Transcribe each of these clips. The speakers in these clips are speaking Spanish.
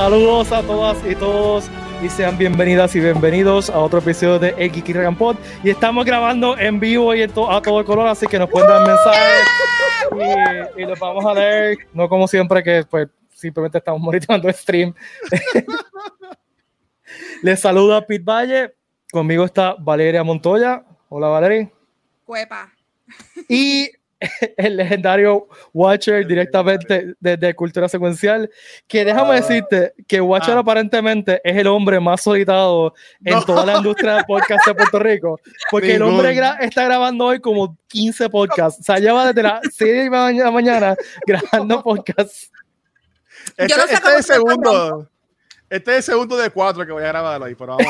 Saludos a todas y todos y sean bienvenidas y bienvenidos a otro episodio de El Geeky Pod. Y estamos grabando en vivo y a todo color, así que nos pueden dar mensajes y, los vamos a leer. No como siempre, que pues simplemente estamos monitoreando el stream. Les saluda Pete Valle. Conmigo está Valeria Montoya. Hola, Valeria. Cuepa. Y el legendario Watcher directamente desde Cultura Secuencial, que déjame ah. decirte que Watcher ah. aparentemente es el hombre más solicitado en toda la industria de podcast de Puerto Rico, porque el hombre está grabando hoy como 15 podcasts, o sea, lleva desde las 6 de la mañana grabando podcasts. Este, este es el segundo. Este es el segundo de cuatro que voy a grabar ahí, pero vamos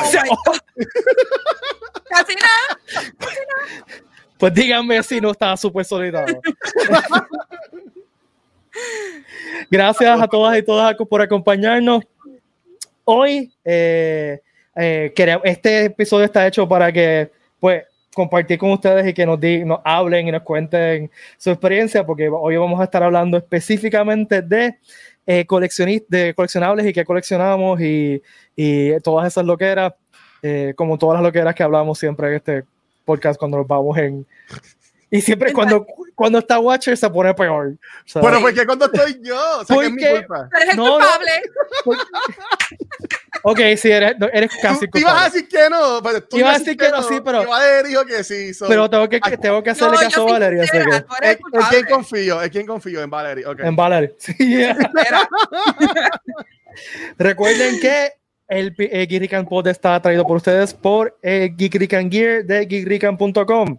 Casi nada. Casi nada. Pues díganme si no está súper solitario. Gracias a todas y todas por acompañarnos. Hoy, eh, eh, este episodio está hecho para que, pues, compartir con ustedes y que nos, nos hablen y nos cuenten su experiencia, porque hoy vamos a estar hablando específicamente de, eh, de coleccionables y qué coleccionamos y, y todas esas loqueras, eh, como todas las loqueras que hablamos siempre en este podcast cuando nos vamos en. Y siempre cuando, cuando está Watcher se pone peor. Pero porque cuando estoy yo, o sea, que es mi culpa. Eres el no, culpable. ok, sí, eres, eres casi culpable. Ibas a decir que no, pero tú ibas a decir que no, sí, pero. Valeria dijo que sí. pero tengo que, tengo que hacerle caso a Valeria. ¿En quién confío? ¿En quién confío? En Valeria. Okay. En Valeria. Sí. Recuerden que el eh, Geekrican Pod está traído por ustedes por eh, Geekrican Gear de geekrican.com.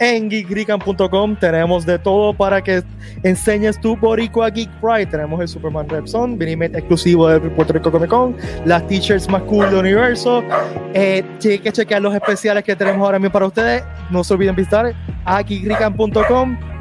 En geekrican.com tenemos de todo para que enseñes tu boricua Geek Pride. Tenemos el Superman Red Son, exclusivo de Puerto Rico Comic Con, las t-shirts más cool del universo. Eh, que chequear los especiales que tenemos ahora mismo para ustedes. No se olviden visitar a geekrican.com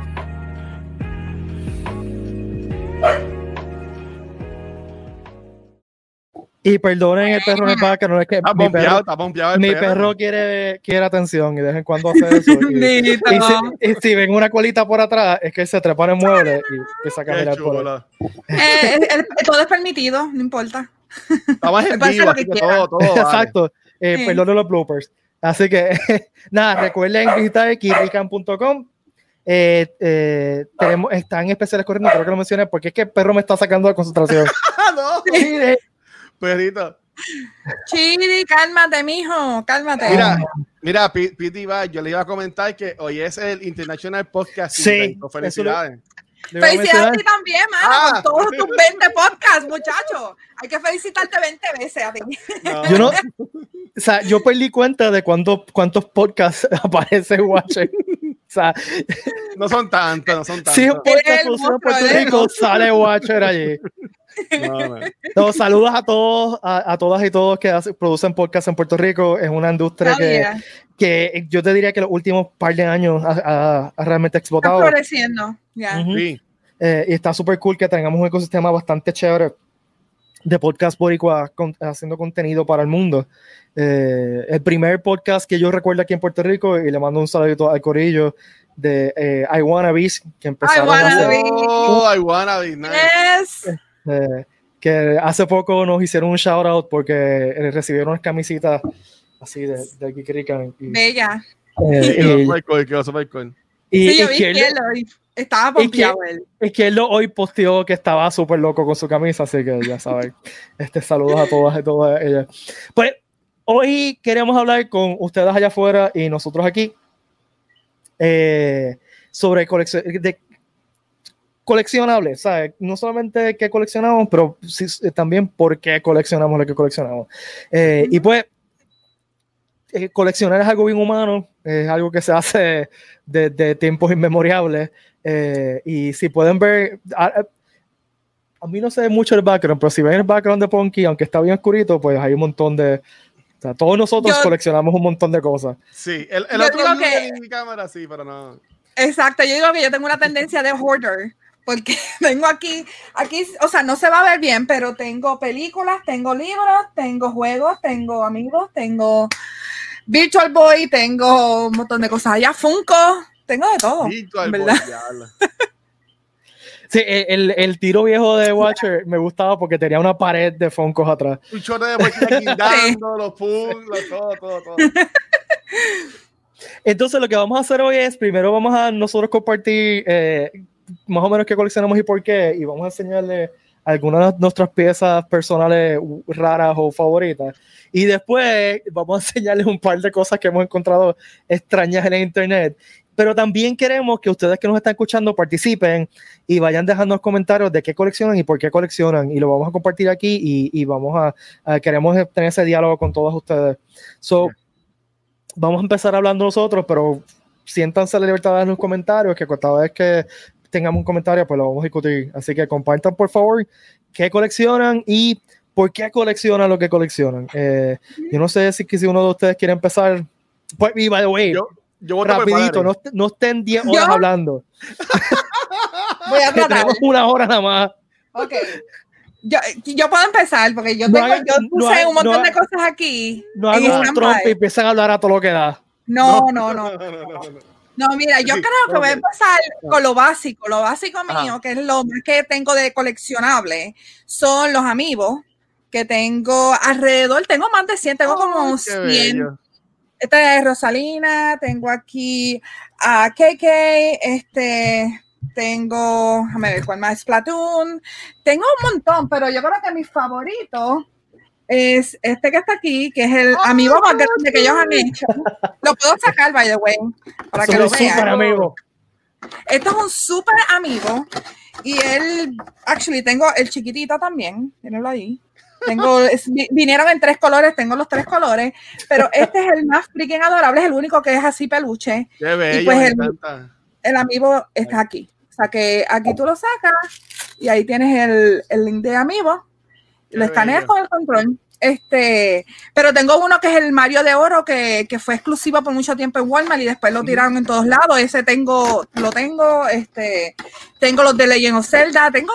Y perdonen el perro en el no es que está mi perro, está mi perro quiere, quiere atención y de vez en cuando hace eso. Y, si, ven una colita por atrás, es que se trepa en el mueble y empieza a caminar por eh, todo es permitido, no importa. Estamos en vivo, así que todo, todo Exacto, eh, perdonen los bloopers. Así que, nada, recuerden visitar kirrican.com. Eh, eh, tenemos, están especiales corriendo, creo que lo mencioné, porque es que el perro me está sacando de concentración. no. Perrito. Chidi, cálmate, mijo, cálmate. Mira, mira, Piti va, yo le iba a comentar que hoy es el International Podcast. Sí. Felicidades. Felicidades a ti también, mano, ah. todos tus 20 podcasts, muchacho. Hay que felicitarte 20 veces a ti. Yo no, o sea, yo perdí cuenta de cuántos, cuántos podcasts aparece Watcher. O sea, no son tantos, no son tantos. Si un podcast en Puerto Rico, sale Watcher allí. No, saludos a todos, a, todas y todos que producen podcast en Puerto Rico. Es una industria que, que, yo te diría que los últimos par de años ha, realmente explotado. Está floreciendo, ya. Eh, y está súper cool que tengamos un ecosistema bastante chévere de podcast boricua haciendo contenido para el mundo. Eh, el primer podcast que yo recuerdo aquí en Puerto Rico, y le mando un saludo al corillo, de eh, I Wanna Be, que empezaron I wanna Be. Oh, I Wanna Be, nice. Eh, que hace poco nos hicieron un shout out porque eh, recibieron unas camisitas así de, de Kikirikan. Bella. Eh, y, sí, yo vi que estaba pompeado él. Que él hoy posteó que estaba súper loco con su camisa, así que ya saben. este, saludos a todas y todas ellas. Pues hoy queremos hablar con ustedes allá afuera y nosotros aquí sobre colección, de coleccionables, ¿sabes? No solamente qué coleccionamos, pero sí, eh, también por qué coleccionamos lo que coleccionamos. Eh, y pues, eh, coleccionar es algo bien humano, es algo que se hace desde tiempos inmemoriales. y si pueden ver, a, mí no sé mucho el background, pero si ven el background de Ponky, aunque está bien oscurito, pues hay un montón de, o sea, todos nosotros coleccionamos un montón de cosas. Sí, el, el otro que, en mi cámara sí, pero no. Exacto, yo digo que yo tengo una tendencia de hoarder porque tengo aquí, aquí, o sea, no se va a ver bien, pero tengo películas, tengo libros, tengo juegos, tengo amigos, tengo Virtual Boy, tengo un montón de cosas allá, Funko, tengo de todo. Virtual ¿verdad? Sí, el, el, tiro viejo de Watcher me gustaba porque tenía una pared de Funkos atrás. Un chorro de guindando, los puzzles, todo, todo, todo. Entonces, lo que vamos a hacer hoy es: primero vamos a nosotros compartir eh, más o menos qué coleccionamos y por qué, y vamos a enseñarle algunas de nuestras piezas personales raras o favoritas. Y después vamos a enseñarles un par de cosas que hemos encontrado extrañas en el internet. Pero también queremos que ustedes que nos están escuchando participen y vayan dejando los comentarios de qué coleccionan y por qué coleccionan. Y lo vamos a compartir aquí y, y vamos a, queremos tener ese diálogo con todos ustedes. So, vamos a empezar hablando nosotros, pero siéntanse la libertad de los comentarios, que cada vez que tengamos un comentario, pues lo vamos a discutir. Así que compartan, por favor, qué coleccionan y por qué coleccionan lo que coleccionan. Eh, yo no sé si, si uno de ustedes quiere empezar. Pues, y by the way, yo, rapidito, no, no, estén 10 horas hablando. Voy a tratar. Tenemos una hora nada más. Ok. Yo, yo, puedo empezar porque yo, tengo, yo puse un montón de cosas aquí. No hagan un Trump y empiezan a hablar a todo lo que da. no, no. no. No, mira, yo creo que voy a empezar con lo básico. Lo básico mío, que es lo más que tengo de coleccionable, son los amigos que tengo alrededor. Tengo más de 100, tengo como 100. Esta es Rosalina, tengo aquí a KK, este, tengo, déjame ver cuál más, Platoon. Tengo un montón, pero yo creo que mi favorito es este que está aquí, que es el oh, amigo más grande que ellos han hecho. Lo puedo sacar, by the way, para que lo vean. Amigo. Esto es un súper amigo. Y él, actually, tengo el chiquitito también. Tírenlo ahí. Tengo, vinieron en tres colores, tengo los tres colores, pero este es el más freaking adorable, es el único que es así peluche. Qué bello, y pues el, el, amigo está aquí. O sea que aquí tú lo sacas y ahí tienes el, el link de amigo lo escaneas con el control. Este, pero tengo uno que es el Mario de Oro, que, que, fue exclusivo por mucho tiempo en Walmart y después lo tiraron en todos lados. Ese tengo, lo tengo, este, tengo los de Legend of Zelda, tengo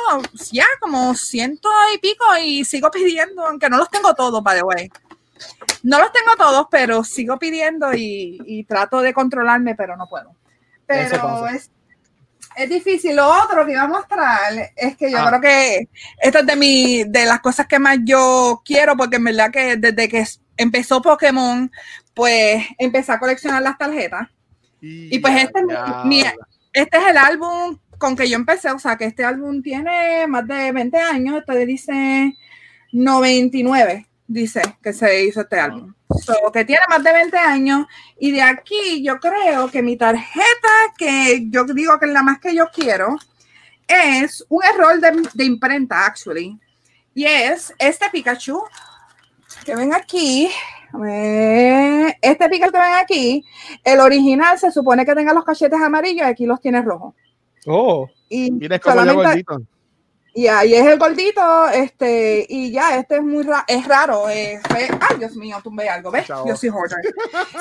ya como ciento y pico y sigo pidiendo, aunque no los tengo todos, by the way. No los tengo todos, pero sigo pidiendo y, y trato de controlarme, pero no puedo. Pero es, es difícil. Lo otro que iba a mostrar es que yo ah. creo que esto es de, mi, de las cosas que más yo quiero, porque en verdad que desde que empezó Pokémon, pues empecé a coleccionar las tarjetas. Y, pues este, es este es el álbum con que yo empecé, o sea que este álbum tiene más de 20 años, este dice 99 dice que se hizo este álbum. que tiene más de 20 años. Y de aquí yo creo que mi tarjeta, que yo digo que es la más que yo quiero, es un error de, imprenta, actually. Y es este Pikachu que ven aquí. Este Pikachu que ven aquí, el original se supone que tenga los cachetes amarillos y aquí los tiene rojos. Oh, y mira, y ahí es el gordito, este, y ya, este es muy es raro. ay, Dios mío, tumbé algo, ¿ves? Yo soy hoarder.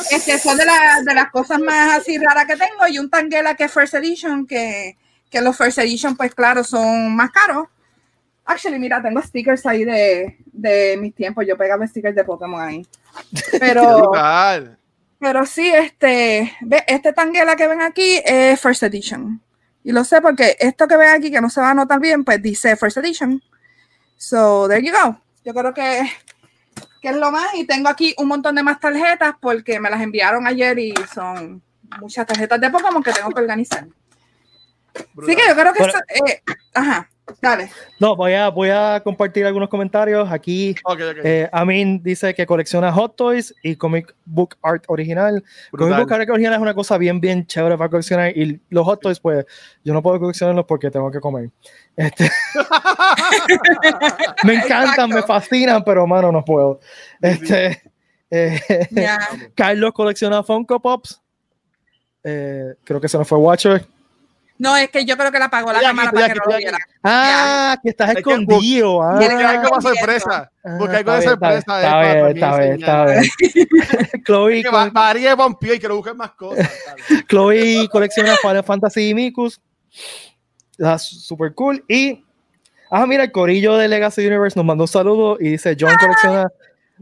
Este, son de, de, las cosas más así raras que tengo. Y un Tangela que es First Edition, que, que los First Edition, pues claro, son más caros. Actually, mira, tengo stickers ahí de, de mis tiempos. Yo pegaba stickers de Pokémon ahí. Pero, pero sí, este, ve, este Tangela que ven aquí es First Edition. Y lo sé porque esto que ven aquí, que no se va a notar bien, pues dice First Edition. So, there you go. Yo creo que, que es lo más. Y tengo aquí un montón de más tarjetas porque me las enviaron ayer y son muchas tarjetas de Pokémon que tengo que organizar. Así que yo creo que... eh, ajá. Dale. No, voy a, voy a compartir algunos comentarios. Aquí eh, Amin dice que colecciona Hot Toys y Comic Book Art original. Comic Book Art original es una cosa bien, bien chévere para coleccionar. Y los Hot Toys, pues, yo no puedo coleccionarlos porque tengo que comer. Este... me encantan, me fascinan, pero, mano, no puedo. Este, eh, Carlos colecciona Funko Pops. Eh, creo que se nos fue Watcher. No, es que yo creo que la apagó la cámara para que no lo viera. Ah, que estás escondido. Ah. Porque hay como sorpresa. Porque hay como sorpresa. Está bien, está bien, está bien. Chloe. María Pompeo y que lo busquen más cosas. Chloe colecciona Final Fantasy y Mikus. Está súper cool. Y, ah, mira, el corillo de Legacy Universe nos mandó un saludo y dice: John colecciona.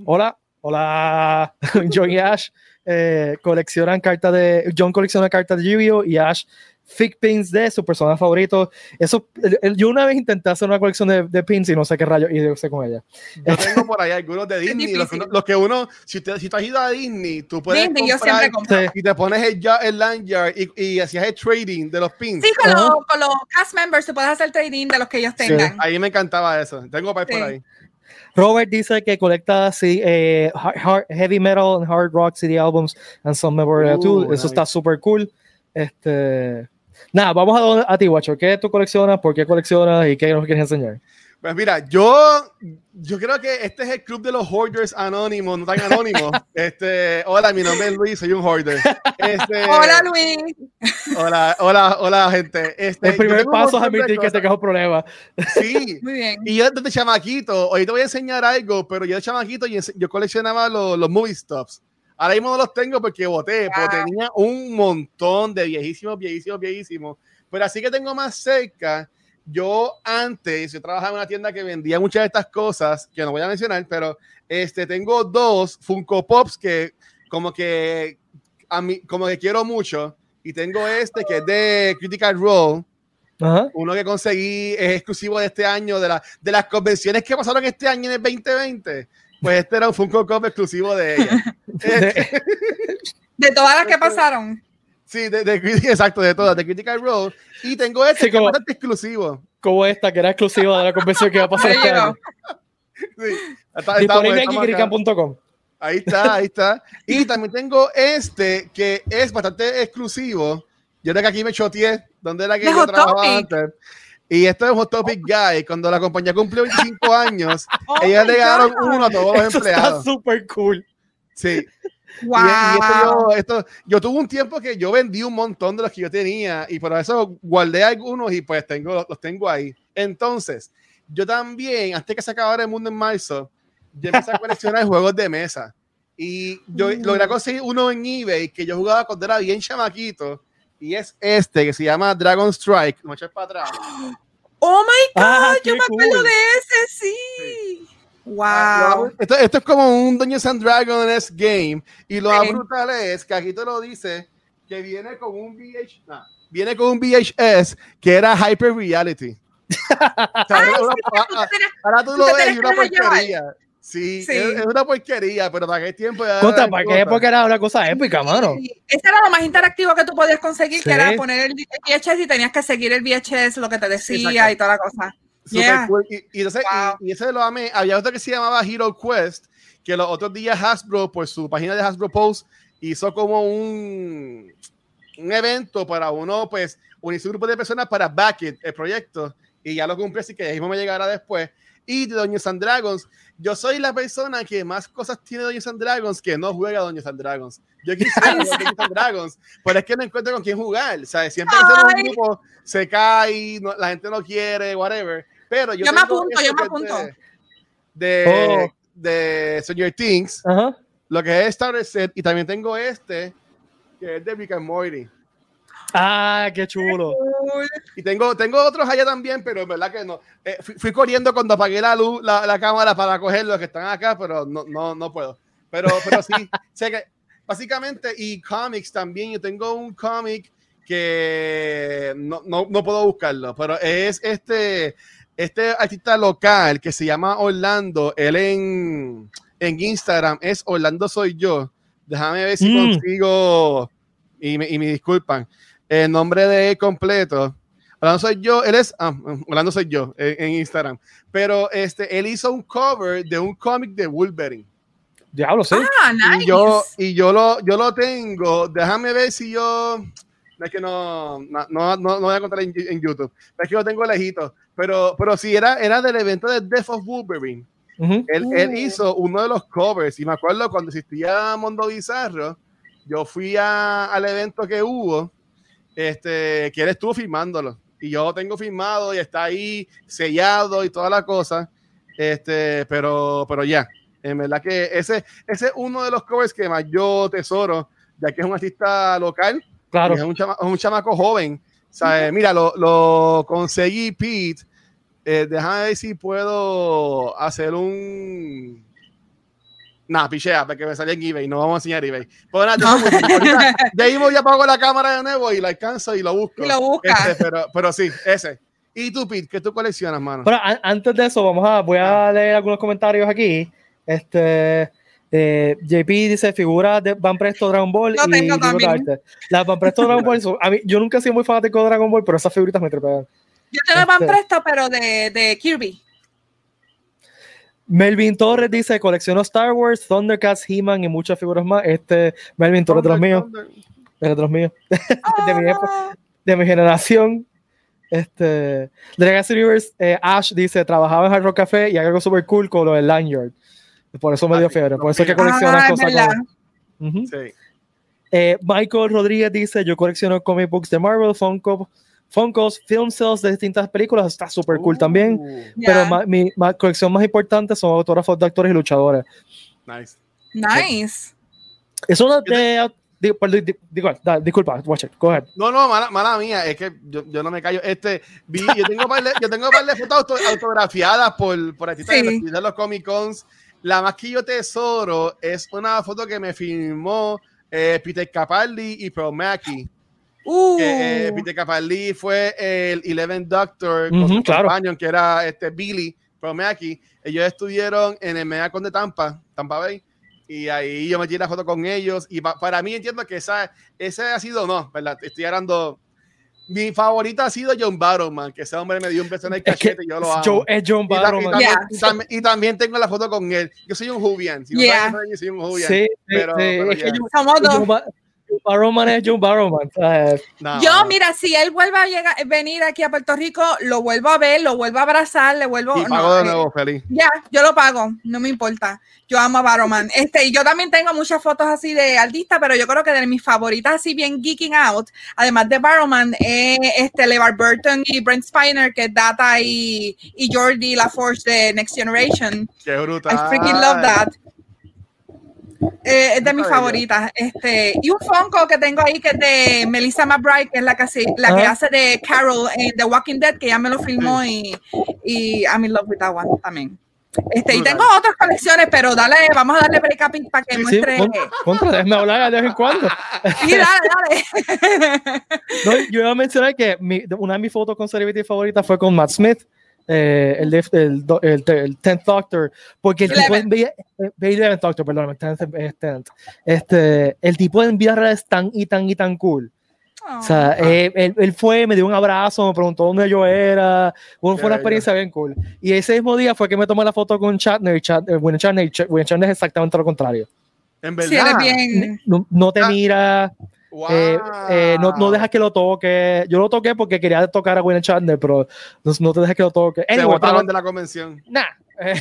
Hola, hola, John y Ash. eh, coleccionan cartas de. John colecciona cartas de Yu-Gi-Oh! y Ash fake pins de su persona favorito. Eso, yo una vez intenté hacer una colección de, de pins y no sé qué rayo hice con ella. Yo tengo por ahí algunos de Disney, los, que uno, si, te, si tú has ido a Disney, tú puedes Disney, comprar yo y te pones el, el lanyard y, y hacías el trading de los pins. Sí, con, los, con los cast members tú puedes hacer trading de los que ellos tengan. Ahí me encantaba eso. Tengo para por ahí. Robert dice que colecta sí, eh, heavy metal and hard rock CD albums and some memorabilia uh, Eso está súper cool. Este, Nada, vamos a, a ti, Guacho. ¿Qué tú coleccionas? ¿Por qué coleccionas? ¿Y qué nos quieres enseñar? Pues mira, yo, yo creo que este es el club de los hoarders anónimos, no tan anónimos. Este, hola, mi nombre es Luis, soy un hoarder. Este, hola, Luis. Hola, hola, hola, gente. Este, el primer paso es admitir que te quejó problema. Sí. Muy bien. Y yo desde chamaquito, ahorita voy a enseñar algo, pero yo de chamaquito yo coleccionaba los, los movie stops. Ahora mismo no los tengo porque voté, porque tenía un montón de viejísimos, viejísimos, viejísimos. Pero así que tengo más cerca. Yo antes, yo trabajaba en una tienda que vendía muchas de estas cosas, que no voy a mencionar, pero este, tengo dos Funko Pops que como que, a mí, como que quiero mucho. Y tengo este que es de Critical Role. Uno que conseguí es exclusivo de este año, de, la, de las convenciones que pasaron este año en el 2020. Pues este era un Funko Pop exclusivo de ella. de, todas las que pasaron. Sí, de, exacto, de todas, de Critical Role. Y tengo este que es bastante exclusivo. Como esta, que era exclusiva de la convención que va a pasar este año. Sí, Disponible en Ahí está, ahí está. Y también tengo este que es bastante exclusivo. Yo creo que aquí me choteé, donde era que yo trabajaba antes. Y esto es Hot Topic Guy. Cuando la compañía cumplió 25 años, oh ellas le dieron uno a todos los empleados. Está súper cool. Sí. Wow. Y, esto, yo, tuve un tiempo que yo vendí un montón de los que yo tenía y por eso guardé algunos y pues tengo, los tengo ahí. Entonces, yo también, antes que se acabara el mundo en marzo, yo empecé a coleccionar juegos de mesa. Y yo mm. logré conseguir uno en eBay que yo jugaba cuando era bien chamaquito y es este que se llama Dragon Strike. No para atrás. Oh my ah, god, yo me acuerdo de ese, sí. Wow. Ah, esto, esto, es como un Dungeons and Dragons game. Y lo más brutal es que aquí te lo dice que viene con un VH, viene con un VHS que era Hyper Reality. ahora, tú lo ves y una porquería. Sí, Es, una porquería, pero para qué tiempo. Contra, para qué época era una cosa épica, mano. Sí, ese era lo más interactivo que tú podías conseguir, que era poner el VHS y tenías que seguir el VHS, lo que te decía y toda la cosa. Super cool. y, y, y, ese lo amé. Había otro que se llamaba Hero Quest, que los otros días Hasbro, pues su página de Hasbro Post, hizo como un, un evento para uno, pues, unirse un grupo de personas para back it, el proyecto. Y ya lo cumplí, así que ya mismo me llegará después y de Doña and Dragons. Yo soy la persona que más cosas tiene Doña and Dragons que no juega Doña and Dragons. Yo quisiera jugar Doña and Dragons, pero es que no encuentro con quién jugar. ¿sabes? Siempre que un grupo se cae, la gente no quiere, whatever. Pero yo, yo me apunto, yo me apunto. De, oh. de, Señor Things, lo que es Star Set, y también tengo este, que es de Rick and Morty. Ah, qué chulo. Y tengo, tengo otros allá también, pero es verdad que no. Eh, fui, corriendo cuando apagué la luz, la, la, cámara para coger los que están acá, pero no, no, no puedo. Pero, pero sí, sé que básicamente, y cómics también. Yo tengo un cómic que no, no, no, puedo buscarlo, pero es este, este artista local que se llama Orlando. Él en, en Instagram es Orlando Soy Yo. Déjame ver si mm. consigo. Y me, y me disculpan el nombre de él completo. Orlando soy yo, él es, ah, Orlando soy yo en, Instagram, pero este, él hizo un cover de un cómic de Wolverine. Diablo, sí. Ah, nice. Y yo, y yo lo, yo lo tengo, déjame ver si yo, es que no, no, no, no voy a contar en, YouTube, es que lo tengo lejito, pero, pero sí, era, era del evento de Death of Wolverine. él, él, uh. hizo uno de los covers y me acuerdo cuando existía Mundo Bizarro, yo fui a, al evento que hubo este, que él estuvo filmándolo. Y yo tengo filmado y está ahí sellado y toda la cosa. Este, pero, pero ya, en verdad que ese, ese es uno de los covers que más yo tesoro, ya que es un artista local. Claro. Es un, un chamaco joven. O mira, lo, lo, conseguí, Pete. Eh, déjame ver si puedo hacer un. Nah, pichea, porque me salió en eBay, no vamos a enseñar eBay. Pues nada, ahorita, de ahí ya apago la cámara de nuevo y la alcanzo y lo busco. Y lo busca. Este, pero, pero sí, ese. ¿Y tú, Pete, qué tú coleccionas, mano? Pero a- antes de eso, vamos a, voy a leer algunos comentarios aquí. Este, eh, JP dice figuras de Van Presto Dragon Ball Lo y tengo también. Las Van Presto Dragon Ball, son- a mí, yo nunca he sido muy fanático de Dragon Ball, pero esas figuritas me trepean. Yo te lo van Este- presto, pero de, de Kirby. Melvin Torres dice colecciono Star Wars, Thundercats, He-Man y muchas figuras más. Este, Melvin Torres de los míos, de los míos, de mi época. de mi generación. Este, Legacy Universe, eh, Ash dice, trabajaba en Hard Rock Café y hay algo super cool con lo del Lanyard. Por eso me dio Ah, fiebre, por eso es que Ah, colecciona es cosas verdad. como- Ujú. Sí. Eh, Michael Rodríguez dice, yo colecciono comic books de Marvel, Funko, Funkos, film sales de distintas películas, está super cool también. Uh, Pero ma- mi ma- colección más importante son autógrafos de actores y luchadores. nice. Nice. Es una de... digo, da- disculpa, watch it, go ahead. No, no, mala, mala mía, es que yo, yo no me callo. Este, vi, yo tengo par de, yo tengo par de fotos auto- autografiadas por, por artistas Sí. de los Comic Cons. La más que yo tesoro es una foto que me filmó eh, Peter Capaldi y Pro Mackie. Uh, que, eh, Peter Capaldi fue el Eleven Doctor con Ujú, su claro. companion, que era este Billy Promaki. Ellos estuvieron en el Megacon de Tampa, Tampa Bay, y ahí yo me tiré la foto con ellos. Y pa- para mí entiendo que esa, ese ha sido no, ¿verdad? Estoy hablando. Mi favorita ha sido John Barrowman, que ese hombre me dio un beso en el Es que cachete y yo lo amo. Joe- es John Y, y Barrowman. también, Yeah. y también- y también tengo la foto con él. Yo soy un Jubian. Si no Yeah. soy, yo soy un Jubian. Sí, pero- sí, pero es que ya. Barrowman es John Barrowman. No, Yo, no. mira, si él vuelve a llegar, venir aquí a Puerto Rico, lo vuelvo a ver, lo vuelvo a abrazar, le vuelvo Y no, pago de eh, nuevo, feliz. Ya, yo lo pago, no me importa. Yo amo a Barrowman. Este, y yo también tengo muchas fotos así de artistas, pero yo creo que de mis favoritas, así bien geeking out, además de Barrowman, es este, LeVar Burton y Brent Spiner, que es Data y, y Jordi LaForge de Next Generation. Qué brutal. I freaking love that. Eh, es de mis favoritas. Este, y un Funko que tengo ahí que es de Melissa McBride, que es la que, hace- la que Ah. hace de Carol en The Walking Dead, que ya me lo filmó y, y I'm in love with that one también. Este, y tengo otras colecciones, pero dale, vamos a darle break up para que Sí, muestre. con- contra, déjame hablar de vez en cuando. Sí, dale, dale. No, yo iba a mencionar que mi- una de mis fotos con celebrity favoritas fue con Matt Smith, eh, el, el, el, el 10th Doctor, porque el tipo en vida, eh, 11th Doctor, perdón, 10th, eh, 10th. este, el tipo en vida real es tan y tan y tan cool. O sea, eh, él, él fue, me dio un abrazo, me preguntó dónde yo era. Bueno, fue una experiencia bien cool. Y ese mismo día fue que me tomé la foto con Chatner. Y Chat, eh, William Shatner, y Ch- William Shatner es exactamente lo contrario. En Sí, verdad. eres bien. No, no te Ah. mira, Wow. eh, eh, no, no dejas que lo toque. Yo lo toqué porque quería tocar a William Shatner, pero no, no te dejas que lo toque. Se Anyway, botaron pero- de la convención. nah, eh,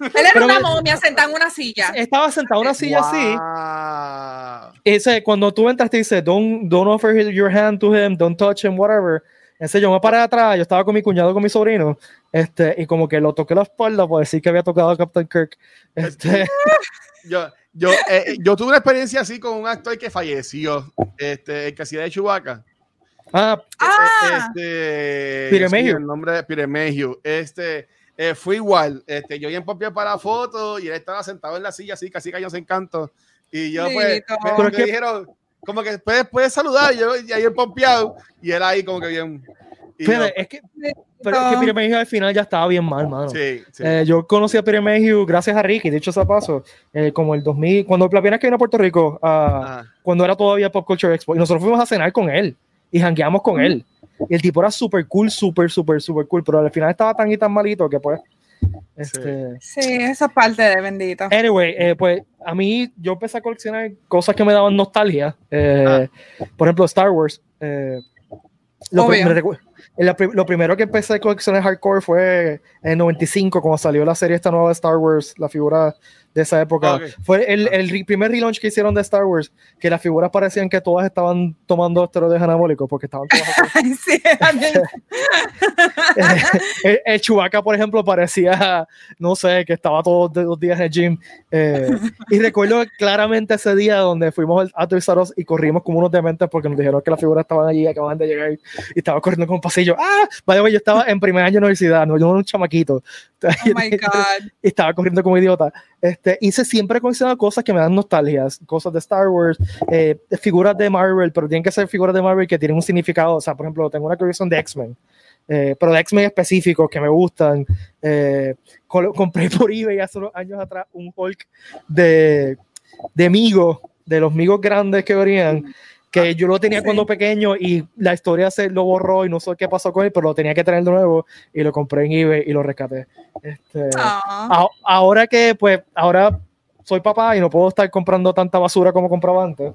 Él era una momia sentada en una silla. estaba sentado en una silla así. Wow. ese, cuando tú entras te dice don't, don't offer your hand to him, don't touch him, whatever. Ese yo me paré atrás, yo estaba con mi cuñado, con mi sobrino, este, y como que lo toqué la espalda por decir que había tocado a Captain Kirk. Este, Yo, yo, eh, yo tuve una experiencia así con un actor que falleció, este, el que hacía de Chewbacca. ah, Ah, Este, sí, Mayhew. El nombre de Mayhew. Este, eh, fue igual. Este, yo bien pompié para la foto y él estaba sentado en la silla así, casi cayó en canto. Y yo, pues, me, dijeron, como que puedes, puedes saludar. Y yo, y ahí el pompeado. Y él ahí, como que bien. Espérate, es que, pero es que Peter Mayhew al final ya estaba bien mal, mano. sí, sí. Eh, yo conocí a Peter Mayhew gracias a Ricky, dicho sea paso, eh, como el 2000, cuando la primera que vino a Puerto Rico, ah, Ajá. cuando era todavía Pop Culture Expo, y nosotros fuimos a cenar con él y jangueamos con él. Y el tipo era súper cool, súper, súper, súper cool, pero al final estaba tan y tan malito que pues. Este, sí, esa es parte de bendito. Anyway, eh, pues a mí yo empecé a coleccionar cosas que me daban nostalgia. eh, Por ejemplo, Star Wars. eh, lo, primero que empecé a coleccionar hardcore fue en 95, cuando salió la serie esta nueva de Star Wars, la figura de esa época. Ok. Fue el, el re- primer relaunch que hicieron de Star Wars, que las figuras parecían que todas estaban tomando esteroides anabólicos, porque estaban todas sí, también. el, el Chewbacca, por ejemplo, parecía, no sé, que estaba todos los días en el gym. eh, y recuerdo claramente ese día donde fuimos a Toys R y corrimos como unos dementes porque nos dijeron que las figuras estaban allí, acababan de llegar y estaba corriendo con un pasillo. ¡Ah! Way, yo estaba en primer año de universidad, no, yo era un chamaquito. Oh my God. estaba corriendo como idiota. Este, hice siempre he coleccionado cosas que me dan nostalgias, cosas de Star Wars, eh, figuras de Marvel, pero tienen que ser figuras de Marvel que tienen un significado. O sea, por ejemplo, tengo una colección de X-Men, eh, pero de X-Men específicos que me gustan. Eh, compré por eBay hace unos años atrás un Hulk de, de Migos, de los Migos grandes que venían. Que yo lo tenía cuando pequeño y la historia se lo borró y no sé qué pasó con él, pero lo tenía que tener de nuevo y lo compré en eBay y lo rescaté. Este, Ah. a- ahora que pues ahora soy papá y no puedo estar comprando tanta basura como compraba antes.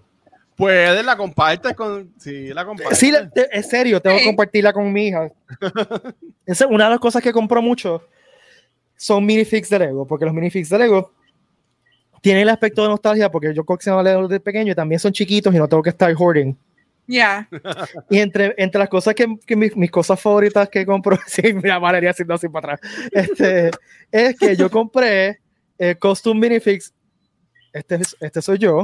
Puedes, la compartes con. Sí, la compartes. Sí, es serio, tengo que compartirla con mi hija. Esa es una de las cosas que compro mucho son minifigs de Lego, porque los minifigs de Lego tienen el aspecto de nostalgia porque yo coleccionaba Lego desde pequeño y también son chiquitos y no tengo que estar hoarding. Yeah. Y entre, entre las cosas que, que mis, mis cosas favoritas que compro, sí, mira, Valeria haciendo así para atrás, este, es que yo compré el costume minifix. Este, es- este soy yo.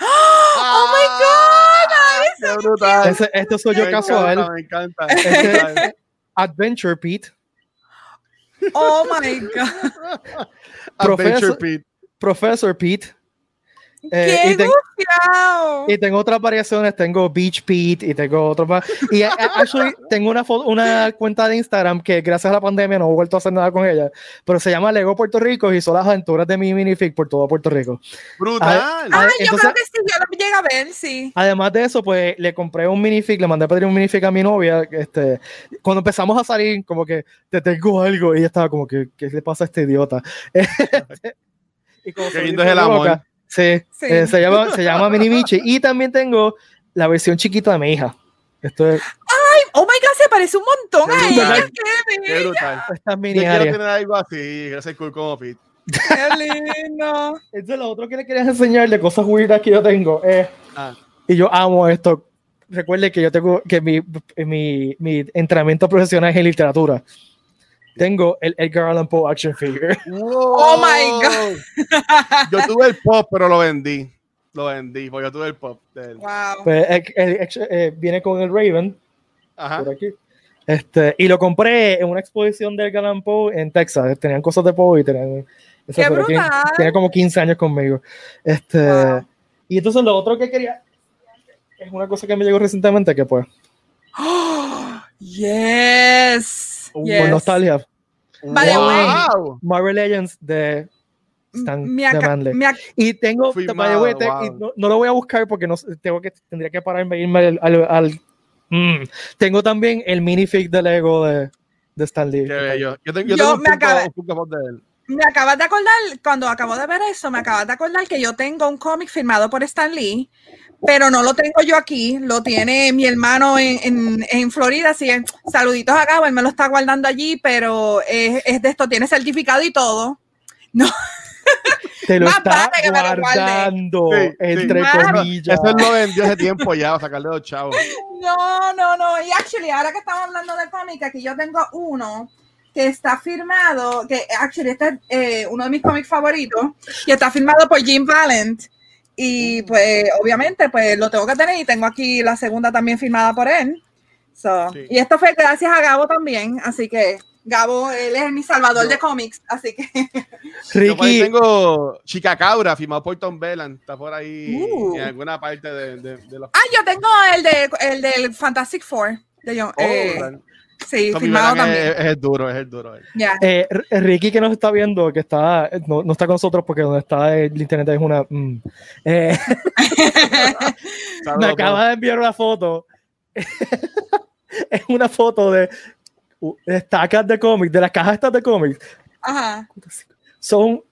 Oh my God. Ay, ¡Qué brutal! Este soy yo Me casual. encanta, Me encanta. Este- Adventure Pete. Oh my God. Adventure Pete. Professor Pete. Eh, ¡Qué y, ten- y tengo otras variaciones, tengo Beach Pete y tengo otros más. Y a- a- actually, tengo una, fo- una cuenta de Instagram que gracias a la pandemia no he vuelto a hacer nada con ella, pero se llama Lego Puerto Rico y son las aventuras de mi minifig por todo Puerto Rico. Brutal. Ay, Ah, yo entonces- creo que sí, yo lo llegué a ver, sí. Además de eso, pues le compré un minifig, le mandé a pedir un minifig a mi novia. Este, cuando empezamos a salir, como que te tengo algo, y ella estaba como que, ¿qué le pasa a este idiota? y como Qué lindo es el amor. loca, Sí, Sí. eh, se, llama, se llama Mini Michi. Y también tengo la versión chiquita de mi hija. Esto es, Oh my God, se parece un montón a ella. Qué brutal. esta es Yo mini quiero tener algo así. Ser cool como Pete. qué lindo. Esto es lo otro que le quería enseñar de cosas weirdas que yo tengo. eh, Ah. y yo amo esto. Recuerde que yo tengo que mi, mi, mi entrenamiento profesional es en literatura. Tengo el Edgar Allan Poe action figure. Oh my God. Yo tuve el pop, pero lo vendí. Lo vendí, porque yo tuve el pop. de él. Wow. Pues, eh, eh, eh, viene con el Raven Ajá. por aquí. Este, y lo compré en una exposición de Edgar Allan Poe en Texas. Tenían cosas de Poe y tenían. esa ¡Qué brutal! tiene como 15 años conmigo. Este, Wow. Y entonces lo otro que quería es una cosa que me llegó recientemente que pues, yes. Uh, yes. por nostalgia, By the way. Wow. Marvel Legends de Stan Y tengo, Firmado, by the way, te- wow. y no, no lo voy a buscar porque no, tengo que, tendría que pararme e irme al... al- al- Mm. Tengo también el minifig de Lego de, de Stan Lee. Qué bello. Yo, tengo- yo Yo tengo un me acabé- de él. Me acabas de acordar, cuando acabo de ver eso, me acabas de acordar que yo tengo un cómic firmado por Stan Lee, pero no lo tengo yo aquí, lo tiene mi hermano en, en, en Florida, así que saluditos a Gabo, él me lo está guardando allí, pero es, es de esto, tiene certificado y todo. Te lo Más está que me lo guarde. guardando, Sí, sí. entre Más- comillas. Eso lo vendió hace tiempo ya, a sacarle los chavos. No, no, no, y actually, ahora que estamos hablando de cómic, aquí yo tengo uno que está firmado, que actually este es eh, uno de mis cómics favoritos, y está firmado por Jim Valent. Y pues obviamente pues lo tengo que tener y tengo aquí la segunda también firmada por él. So, Sí. Y esto fue gracias a Gabo también, así que Gabo, él es mi salvador Yo- de cómics, así que Yo ahí Ricky, tengo Chica Cabra, firmado por Tom Bellan. Está por ahí Uh. en alguna parte de, de, de los. Ah, yo tengo el de el del Fantastic Four. De John- Oh, eh. Sí, Tommy firmado también. es, es el duro, es el duro. Ya. eh, R- Ricky que nos está viendo, que está, no, no está con nosotros porque donde está el internet es una... mm. Eh, me acaba de enviar una foto. es una foto de, de estacas de cómics, de las cajas estas de cómics. Ajá. Son,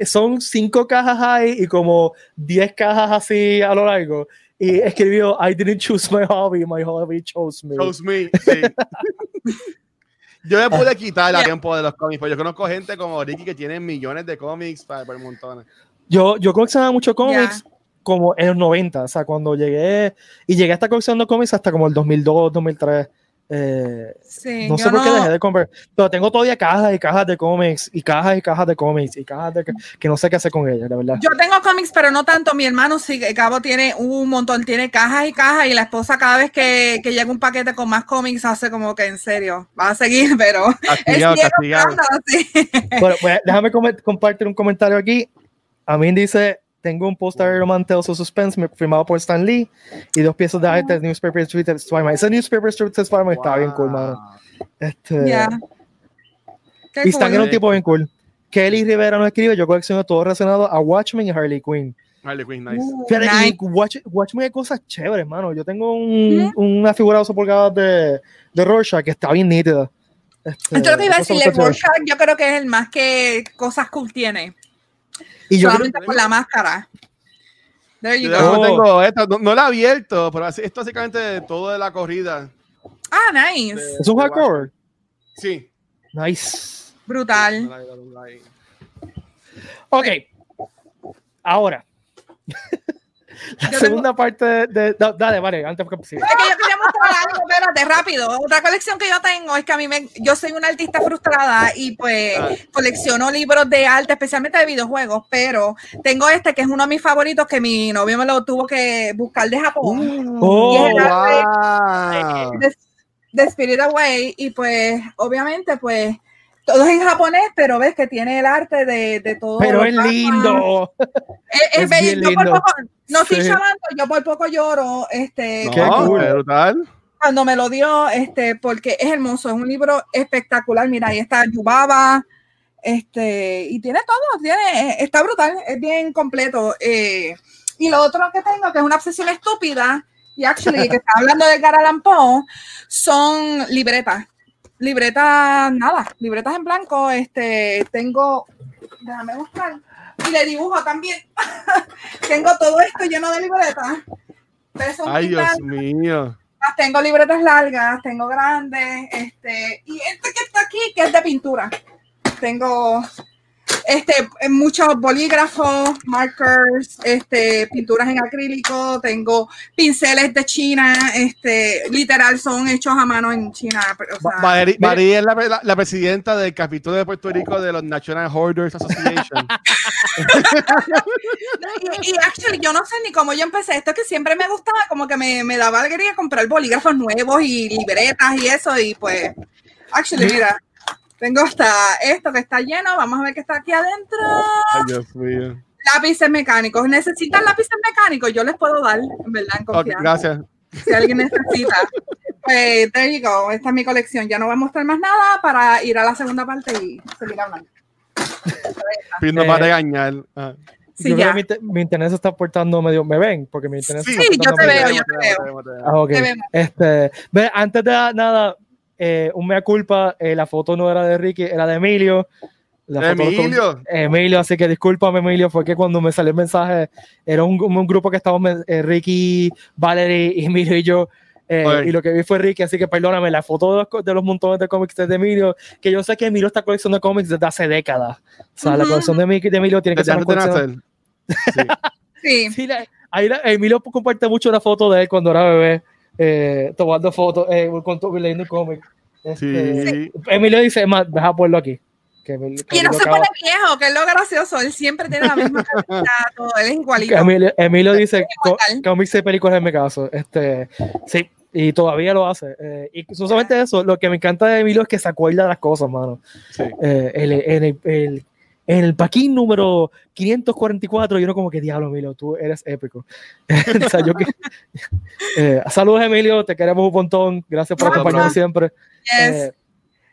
son cinco cajas ahí y como diez cajas así a lo largo. Y escribió, I didn't choose my hobby, my hobby chose me. Chose me, sí. Yo me pude quitar a Yeah. tiempo de los cómics, porque yo conozco gente como Ricky que tiene millones de cómics para, por montones. Yo, yo coleccionaba mucho cómics como en los 90, o sea, cuando llegué, y llegué a estar coleccionando cómics hasta como el 2002, 2003. Eh, Sí, no sé por qué dejé de comprar, pero tengo todavía cajas y cajas de cómics y cajas y cajas de cómics y cajas de que no sé qué hacer con ellas, la verdad. Yo tengo cómics, pero no tanto. Mi hermano sí, que Cabo tiene un montón, tiene cajas y cajas, y la esposa cada vez que, que llega un paquete con más cómics hace como que en serio, va a seguir, pero Castigado, sigue castigado. sí. Bueno, pues, déjame com- compartir un comentario aquí. A mí dice, tengo un póster de Iron Man Tales of Suspense me- firmado por Stan Lee y dos piezas de arte de Newspaper Street of Spider-Man. Ese Newspaper Street of Spider-Man está bien cool, mano. Este, Ya. Qué Y Stan cool. era un tipo bien cool. Kelly Rivera nos escribe, yo colecciono todo relacionado a Watchmen y Harley Quinn. Harley Quinn, nice. Uh, Fíjate, nice. Watch, Watchmen hay cosas chéveres, mano. Yo tengo un, una figura de 8 pulgadas de, de Rorschach que está bien nítida. Este, Esto lo que iba a eso decirle. Rorschach yo creo que es el más que cosas cool tiene, Y yo creo- solamente por la máscara. There you Yo go. Oh. tengo esta, no, no la he abierto, pero así- esto básicamente todo de la corrida. Ah, nice. de- es un de hardcover. Sí. Nice. Brutal. Ok. Ahora. la Yo segunda parte de, de- da- Dale, vale, antes que sí. Es que yo quería mostrar algo, espérate, rápido. Otra colección que yo tengo es que a mí me, yo soy una artista frustrada y pues Ah. colecciono libros de arte, especialmente de videojuegos, pero tengo este que es uno de mis favoritos que mi novio me lo tuvo que buscar de Japón, Oh, Y es el wow. de, de Spirit Away, y pues obviamente pues todo es en japonés, pero ves que tiene el arte de, de todo. pero es Batman. lindo. Es, es Es bien Yo por lindo. poco- no estoy Sí. llorando, yo por poco lloro, este, Qué No, cool. qué brutal. cuando me lo dio, este, porque es hermoso, es un libro espectacular. Mira, ahí está Yubaba, este, y tiene todo, tiene, está brutal, es bien completo. eh, y lo otro que tengo, que es una obsesión estúpida, y actually, que está hablando de Edgar Allan Poe, son libretas. Libretas, nada, libretas en blanco. Este, tengo, déjame buscar, y de dibujo también. tengo todo esto lleno de libretas. Son Ay, Dios mío. Tengo libretas largas, tengo grandes, este, y este que está aquí, que es de pintura. Tengo este, muchos bolígrafos, markers, este, pinturas en acrílico, tengo pinceles de China, este, literal son hechos a mano en China. o sea, María es la, la- la presidenta del capítulo de Puerto Rico de los National Hoarders Association. y, y actually, yo no sé ni cómo yo empecé esto, que siempre me gustaba, como que me, me daba alegría comprar bolígrafos nuevos y libretas y eso, y pues, actually, mira, tengo hasta esto que está lleno, vamos a ver qué está aquí adentro. Ay, Dios mío. Lápices mecánicos, ¿necesitan lápices mecánicos? Yo les puedo dar, en verdad, en confianza. gracias. si alguien necesita. Pues, there you go, esta es mi colección. Ya no voy a mostrar más nada para ir a la segunda parte y seguir hablando. Pero no Eh, va a regañar. Ah. Sí, yo ya. creo que mi, mi internet se está portando medio. ¿Me ven? Porque mi internet se Sí, está Sí, yo te medio- veo, yo te veo. veo. Ah, ok. Te vemos. Este, ve, antes de nada, eh, un mea culpa, eh, la foto no era de Ricky, era de Emilio. La foto- Emilio. Emilio, así que discúlpame, Emilio, fue que cuando me salió el mensaje, era un, un grupo que estábamos, eh, Ricky, Valerie, Emilio y yo. eh, y lo que vi fue Ricky, así que perdóname, la foto de los, de los montones de cómics de Emilio, que yo sé que Emilio está coleccionando cómics desde hace décadas. O sea, la Ujú. colección de, de Emilio tiene que ser de colección. Sí. Sí, Sí, la- ahí la- Emilio comparte mucho la foto de él cuando era bebé, eh, tomando fotos, eh, con to- leyendo cómics. Este, Sí. Emilio dice, más, deja ponerlo aquí. Que Emilio, que y no se pone viejo, que es lo gracioso. Él siempre tiene la misma calidad, todo, él es igualito. Emilio, Emilio dice, cómics y películas en mi caso. Este, sí, y todavía lo hace. Eh, y no solamente eso, lo que me encanta de Emilio es que se acuerda de las cosas, mano. Sí. Eh, el, el, el- en el paquín número 544, yo no como que diablo, Emilio, tú eres épico. o sea, yo que, eh, saludos, Emilio, te queremos un montón. Gracias por No, acompañarnos no. siempre. Yes. Eh,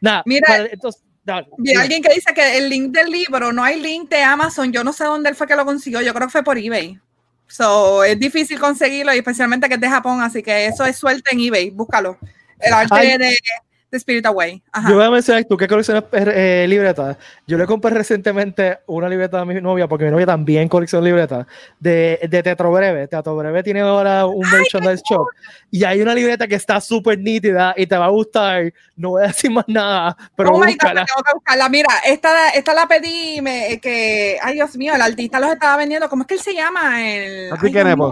nada, Mira, para- entonces, dale, Vi a alguien que dice que el link del libro, no hay link de Amazon. Yo no sé dónde él fue que lo consiguió. Yo creo que fue por eBay. So, es difícil conseguirlo, y especialmente que es de Japón. Así que eso es suerte en eBay. Búscalo. El arte Ay. de, de Spirit Away. Ajá. Yo voy a mencionar, tú que coleccionas eh, libretas. Yo le compré recientemente una libreta a mi novia, porque mi novia también colecciona libretas, de, de Teatro Breve. Teatro Breve tiene ahora un merchandise shop. Y hay una libreta que está súper nítida y te va a gustar. No voy a decir más nada, pero oh my God, búscala. tengo que buscarla. Mira, esta, esta la pedí me- que, ay Dios mío, el artista los estaba vendiendo. ¿Cómo es que él se llama? El, ay.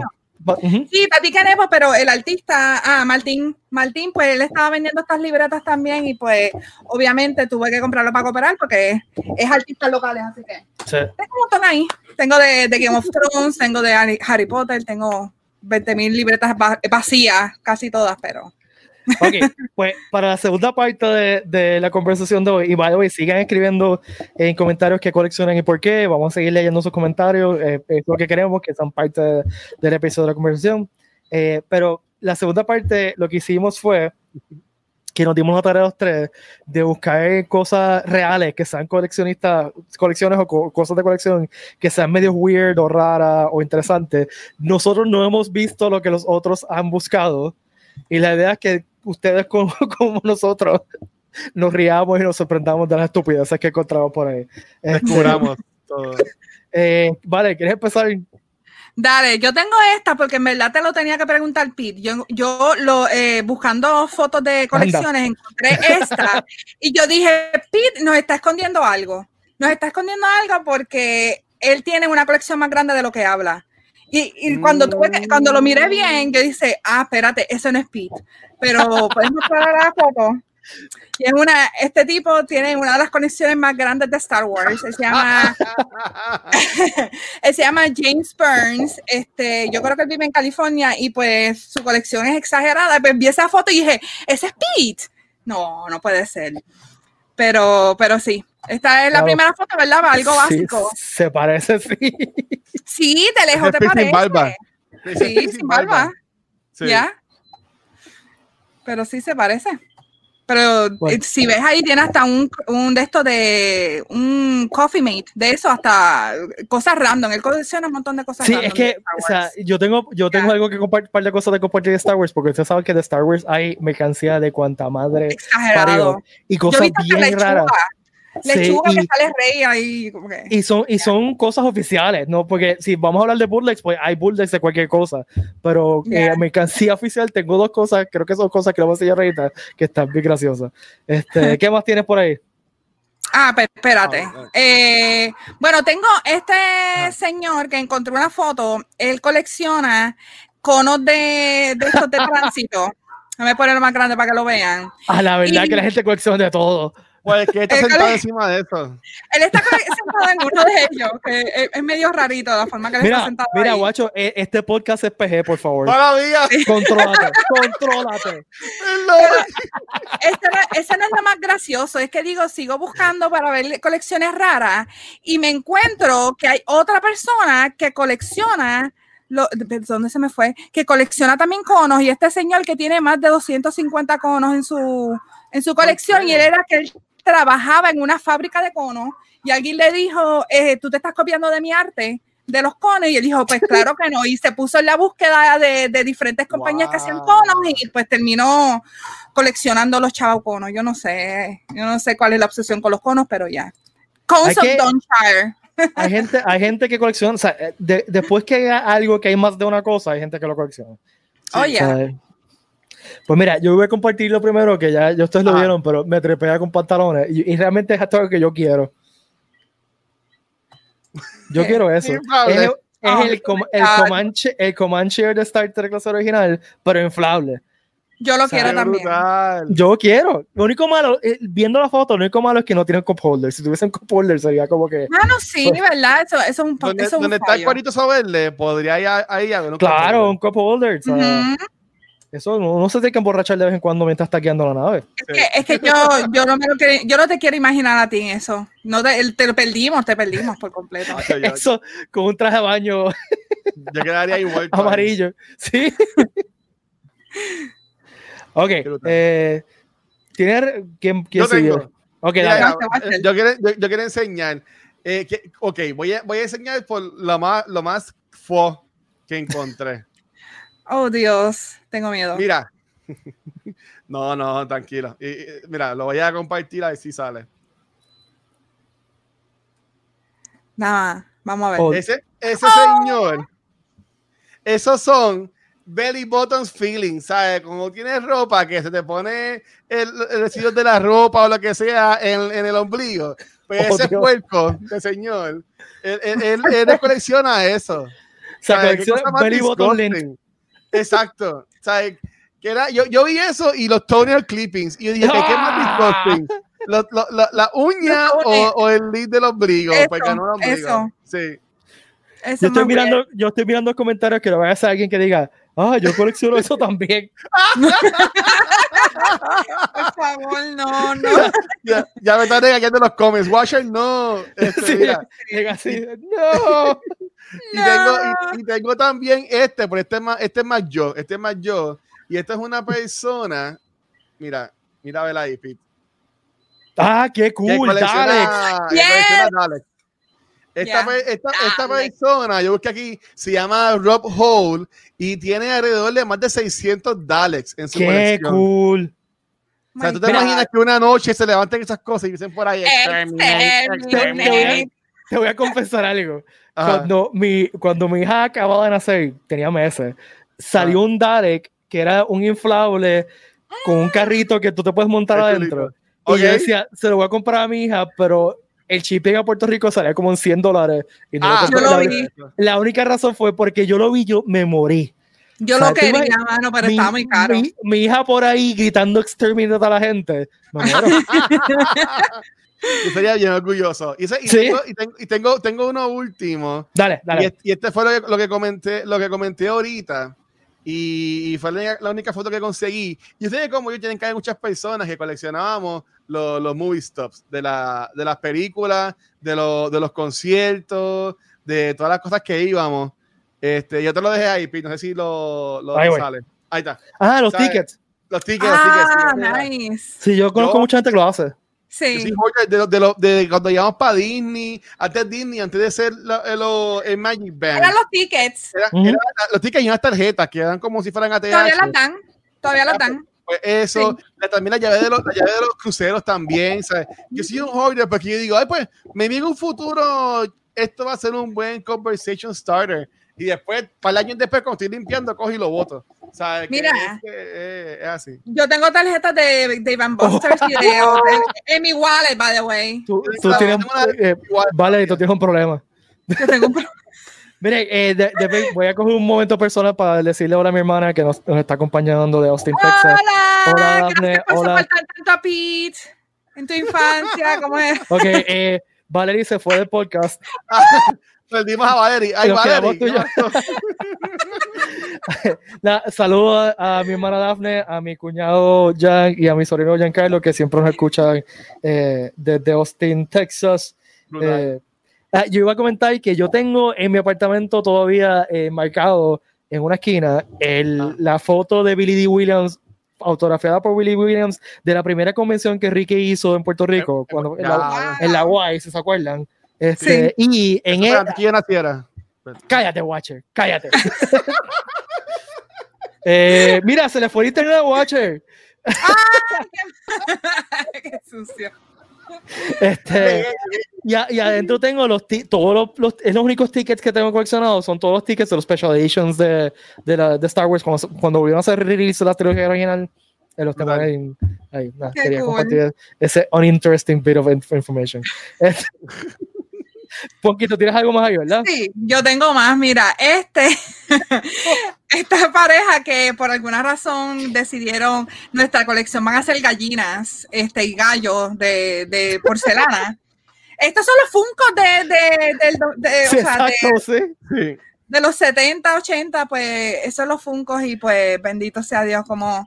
Sí, Tati Canepo, pero el artista, ah, Martín, Martín, pues él estaba vendiendo estas libretas también y pues obviamente tuve que comprarlo para cooperar porque es artista locales, así que tengo un montón ahí. Tengo de, de, Game of Thrones, tengo de Harry Potter, tengo 20.000 libretas vacías, casi todas, pero Ok, pues para la segunda parte de, de la conversación de hoy, y by the way, sigan escribiendo en comentarios qué coleccionan y por qué. Vamos a seguir leyendo sus comentarios, eh, es lo que queremos, que son parte del episodio de la conversación. Eh, pero la segunda parte, lo que hicimos fue que nos dimos la tarea los tres de buscar cosas reales que sean coleccionistas, colecciones o cosas de colección que sean medio weird o raras o interesantes. Nosotros no hemos visto lo que los otros han buscado. Y la idea es que ustedes como, como nosotros nos riamos y nos sorprendamos de las estupideces que encontramos por ahí. Descubramos todo. Eh, vale, ¿quieres empezar? Dale, yo tengo esta porque en verdad te lo tenía que preguntar, Pete. Yo, yo lo, eh, buscando fotos de colecciones encontré esta y yo dije, Pete nos está escondiendo algo. Nos está escondiendo algo porque él tiene una colección más grande de lo que habla. Y, y cuando, tuve cuando lo miré bien, yo dije, ah, espérate, eso no es Pete. Pero podemos mostrar la foto. Y es una, este tipo tiene una de las conexiones más grandes de Star Wars. se llama, se llama James Burns. Este, yo creo que él vive en California y pues su colección es exagerada. Pues vi esa foto y dije, ese es Pete. No, no puede ser. Pero, pero sí, esta es la primera foto, ¿verdad? Algo básico. se parece, sí. Sí, de lejos te parece. Sin barba. Sí, sin, barba. ¿Ya? Pero sí se parece. Pero eh, si ves ahí, tiene hasta un, un de esto de un coffee mate, de eso hasta cosas random. Él colecciona un montón de cosas sí, es que, o sea, yo tengo, yo tengo algo que compartir, un par de cosas de compartir de Star Wars, porque usted sabe que de Star Wars hay mercancía de cuanta madre Exagerado. y cosas bien raras. Lechuga que sale rey ahí. Y son, y son cosas oficiales, ¿no? Porque si vamos a hablar de bullets, pues hay bullets de cualquier cosa. Pero en eh, mercancía oficial tengo dos cosas, creo que son cosas que le voy a enseñar ahorita, que están bien graciosas. Este, ¿Qué más tienes por ahí? Ah, pero espérate. Eh, bueno, tengo este señor que encontré una foto. Él colecciona conos de, de estos de tránsito. Déjame ponerlo más grande para que lo vean. Ah, la verdad que la gente colecciona de todo. Pues que está sentado encima de eso. Él está sentado en uno de ellos, que es, medio rarito la forma que él está sentado. Mira, guacho, e, este podcast es PG, por favor. Maravilla. Contrólate, contrólate. Este, ese no es lo más gracioso, es que digo, sigo buscando para ver colecciones raras y me encuentro que hay otra persona que colecciona lo, ¿dónde se me fue? Que colecciona también conos y este señor que tiene más de 250 conos en su, en su colección y él era que trabajaba en una fábrica de conos y alguien le dijo, eh, tú te estás copiando de mi arte, de los conos, y él dijo, pues claro que no, y se puso en la búsqueda de, de diferentes compañías que hacían conos y pues terminó coleccionando los chavos conos. Yo no sé, yo no sé cuál es la obsesión con los conos, pero ya. Cones of Donshire. Hay gente, hay gente que colecciona, o sea, eh, después que haya algo que hay más de una cosa, hay gente que lo colecciona. Oye. Pues mira, yo voy a compartir lo primero, que ya, ustedes lo vieron, pero me trepea con pantalones y, realmente es algo que yo quiero. Yo quiero eso. Es, es el, el, Comanche, el Comanche de Star Trek clase original, pero inflable. Yo lo quiero también. Yo quiero. Lo único malo, eh, viendo la foto, lo único malo es que no tienen cup holder. Si tuviesen cup holder sería como que. Ah, no, sí, pues, ¿verdad? Eso, eso, es un Donde, eso donde está el cuadrito sobre podría ir ahí a ver un Claro, un cup holder. Eso no, no, se tiene que emborrachar de vez en cuando mientras está guiando la nave. Es que, es que yo, yo, no me lo quiero, yo no te quiero imaginar a ti en eso. No te, te lo perdimos, te perdimos por completo. eso, con un traje de baño. Yo quedaría igual. Amarillo. Sí. ok. Eh, ¿Tiene, ¿Quién, quién yo sigue? Okay, Mira, yo, quiero, yo, yo, quiero enseñar. Eh, que, ok, voy a, voy a enseñar por lo más, lo más fo que encontré. Oh, Dios, tengo miedo. Mira. No, no, tranquilo. mira, lo voy a compartir a ver si sale. Nada, vamos a ver. Oh. Ese, ese señor, esos son belly buttons feelings, ¿sabes? Como tienes ropa que se te pone el, el de la ropa o lo que sea en, en el ombligo. Pues oh, ese Dios. puerco de señor, él, él, él, él colecciona eso. sea, ¿Sabes? ¿Qué colecciona belly button Exacto. ¿Sabes? Que era, yo, yo vi eso y los toenail clippings. Y yo dije, ¿qué, qué más ¡Ah! disgusting? ¿Lo- lo- la, la uña Los o, toenails. o el lid del ombligo? Eso, Porque no el ombligo. eso. Sí. Eso Yo es estoy mirando, yo estoy mirando comentarios que lo vaya a hacer alguien que diga, ah, yo colecciono eso también. Por favor, no, no. Ya, ya me están regañando los comments. Washer, no. Este, Sí, mira. diga así, no. Y, tengo, y, y tengo también este, pero este es, más, este es más yo. Este es más yo. Y esta es una persona. Mira, mira, vela ahí, Pete. Ah, qué cool, Yes. Esta, Yeah. pe- esta, esta Daleks. persona, yo busqué aquí, se llama Rob Hole y tiene alrededor de más de 600 Daleks en su Qué colección. cool. O sea, tú te imaginas que una noche se levanten esas cosas y dicen por ahí. Te voy a confesar algo. Ajá. Cuando mi, cuando mi hija acababa de nacer, tenía meses, salió un Dalek que era un inflable con un carrito que tú te puedes montar adentro. chulito. Y yo decía, se lo voy a comprar a mi hija, pero el shipping a Puerto Rico salía como en 100 dólares. Y no lo Ah, compré. yo lo vi. la única razón fue porque yo lo vi, yo me morí. Yo O sea, lo quería, mano, pero mi, estaba muy caro. Mi, mi hija por ahí gritando exterminate a la gente. Me muero. Yo sería bien orgulloso. Y, ese- y Sí. tengo, y tengo, y tengo, tengo uno último. dale, Y, dale. este, y este fue lo que, lo que comenté, lo que comenté ahorita. Y, y fue la, la única foto que conseguí. Y ustedes, como yo, tienen que haber muchas personas que coleccionábamos los, los movie stops de, la, de las películas, de, los- de los conciertos, de todas las cosas que íbamos. Este, yo te lo dejé ahí, Pete, No sé si lo, lo Ahí sale. Ahí está. Ah, los ¿sabes? tickets. Los tickets, los Ah, tickets. sí, nice. Sí, yo conozco Yo- mucha gente que lo hace. Yo Sí. de, de, lo- de cuando íbamos para Disney, antes de Disney, antes de ser la- el, lo- el Magic Band. Eran los tickets. Era- Ujú. era los tickets y unas tarjetas que eran como si fueran ATH. Todavía las dan. Todavía las dan. Pues eso, la- también la llave, de los, la llave de los cruceros también. ¿sabes? Yo soy un holder porque yo digo, ay, pues, me en un futuro esto va a ser un buen conversation starter. Y después, para el año después, cuando estoy limpiando, cojo y lo boto. Que Mira. Es, que, eh, es así. Yo tengo tarjetas de, de Van Busters y de, de- en mi wallet, by the way. Tú, tú tienes, eh, vale, tú tienes un problema. Yo tengo un pro- Mire, eh, de- de- voy a coger un momento personal para decirle hola a mi hermana que nos, nos está acompañando de Austin, Texas. Hola, Hola, Daphne, gracias por hola. tanto a Pete en tu infancia. ¿Cómo es? Ok, eh, Valerie se fue del podcast. Perdimos a Valerie. Ay, Nos quedamos Valerie. tú Na- Saludo a, a mi hermana Daphne, a mi cuñado Jan y a mi sobrino Giancarlo, que siempre nos escuchan eh, desde Austin, Texas. Eh, ah, yo iba a comentar que yo tengo en mi apartamento todavía eh, marcado en una esquina el- Ah. la foto de Billy D. Williams, autografiada por Billy Williams, de la primera convención que Ricky hizo en Puerto Rico, cuando, en, la, en la UAI, si se acuerdan. Este, Y en yo naciera. Cállate, Watcher, cállate. Eh, mira, se le fue el internet a Watcher. Qué sucio. Este, y, a- y adentro tengo los todos los, los- es los únicos tickets que tengo coleccionados son todos los tickets de los special editions de, de, la, de Star Wars cuando, cuando volvieron a hacer release de la trilogía original. eh, los Brutal. ahí. ahí, nada, Qué quería cool. compartir ese uninteresting bit of inf- information. Este, Ponquito, ¿tienes algo más ahí, verdad? Sí, yo tengo más. Mira, este, esta pareja que por alguna razón decidieron nuestra colección van a ser gallinas, este y gallos de, de porcelana. Estos son los funcos de, de, de- o Sí, sea, de- exacto, sí. Sí. de los 70, 80, pues esos son los funcos y pues bendito sea Dios, como,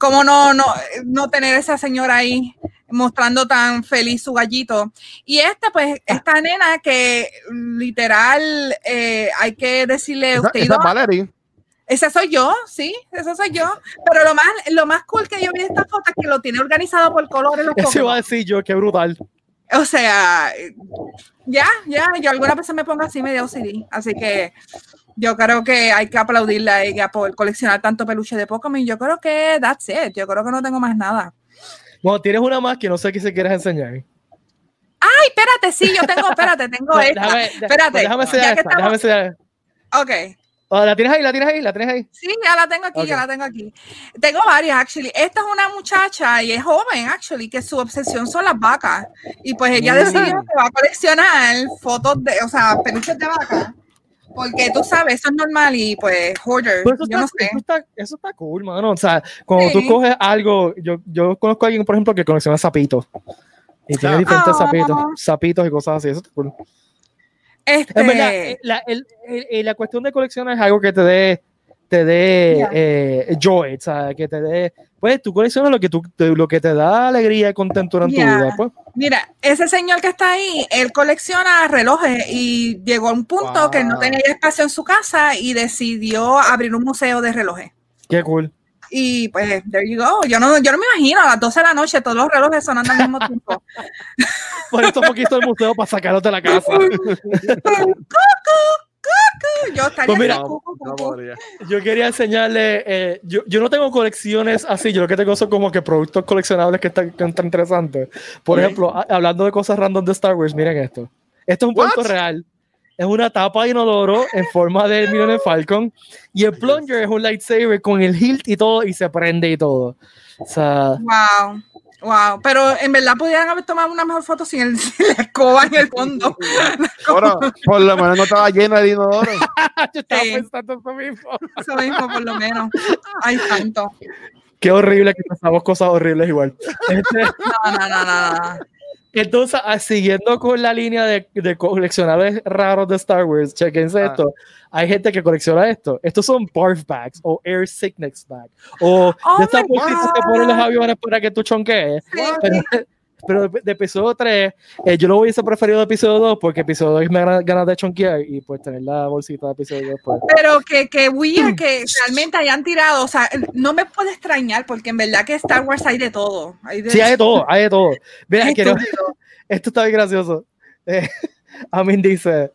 como no, no, no tener esa señora ahí mostrando tan feliz su gallito. Y este, pues, esta nena que literal eh, hay que decirle, Esa, usted esa ido- es Valerie. esa soy yo, sí, esa soy yo. Pero lo más, lo más cool que yo vi de esta foto es que lo tiene organizado por colores. los Eso iba a cocos. decir yo, qué brutal. O sea, ya, ya, yo alguna vez me pongo así medio OCD, así que yo creo que hay que aplaudirle a ella por coleccionar tanto peluche de Pokémon. Yo creo que that's it, yo creo que no tengo más nada. Bueno, tienes una más que no sé qué se quieres enseñar. Ay, espérate, sí, yo tengo, espérate, tengo No, esta. déjame, espérate, déjame ya enseñar que esta, estamos- déjame. Ok, Oh, la tienes ahí, la tienes ahí, la tienes ahí. sí, ya la tengo aquí, ya la tengo aquí. Tengo varias, actually. Esta es una muchacha y es joven, actually, que su obsesión son las vacas. Y pues ella Mm. decidió que va a coleccionar fotos de, o sea, peluches de vaca. Porque tú sabes, eso es normal y pues, hoarder, eso, yo está, no sé. eso, está, eso está cool, mano. O sea, cuando tú coges algo, yo, yo conozco a alguien, por ejemplo, que colecciona zapitos. Y tiene Ah. diferentes zapitos, zapitos y cosas así. Eso está cool. Este, En verdad, eh, la, el- el- el- la cuestión de coleccionar es algo que te dé te dé Ya. eh, joy, o sea, que te dé, pues tú coleccionas lo que, tú, te- lo que te da alegría y contentura en Ya. tu vida, pues. Mira, ese señor que está ahí, él colecciona relojes y llegó a un punto Wow. que no tenía espacio en su casa y decidió abrir un museo de relojes. Qué cool. Y pues, there you go. Yo no, yo no me imagino a las 12 de la noche todos los relojes sonando al mismo tiempo. Por esto poquito el museo para sacarlos de la casa. Yo estaría Pues mira, No, cucu, cucu. Yo quería enseñarle, eh, yo, yo no tengo colecciones así, yo lo que tengo son como que productos coleccionables que están, que están interesantes. Por ejemplo, a- hablando de cosas random de Star Wars, miren esto. Esto es un punto real. Es una tapa de inodoro en forma de Millennium Falcon y el plunger es un lightsaber con el hilt y todo y se prende y todo. O sea, Wow. Wow, pero en verdad pudieran haber tomado una mejor foto sin, el, sin la escoba en el fondo. Bueno, por lo menos no estaba llena de inodoro. yo estaba Sí. pensando eso mismo. Eso mismo, por lo menos. Ay, santo. Qué horrible que pasamos cosas horribles igual. Este, No, no, no, no. no. Entonces, ah, siguiendo con la línea de, de coleccionables raros de Star Wars, chequense Ah. esto. Hay gente que colecciona esto. Estos son barf bags o air sickness bags. O Oh de estas bolsitas que ponen los aviones para que tú chonquees. Sí. Pero, pero de, de episodio 3, eh, yo lo hubiese preferido de episodio 2 porque episodio 2 me da ganas de chonquear y pues tener la bolsita de episodio 2. Pues. Pero que, que weird que realmente hayan tirado, o sea, no me puede extrañar porque en verdad que Star Wars hay de todo. Hay de, Sí, hay de todo, hay de todo. Mira, quiero- esto está bien gracioso. Eh, Amin dice,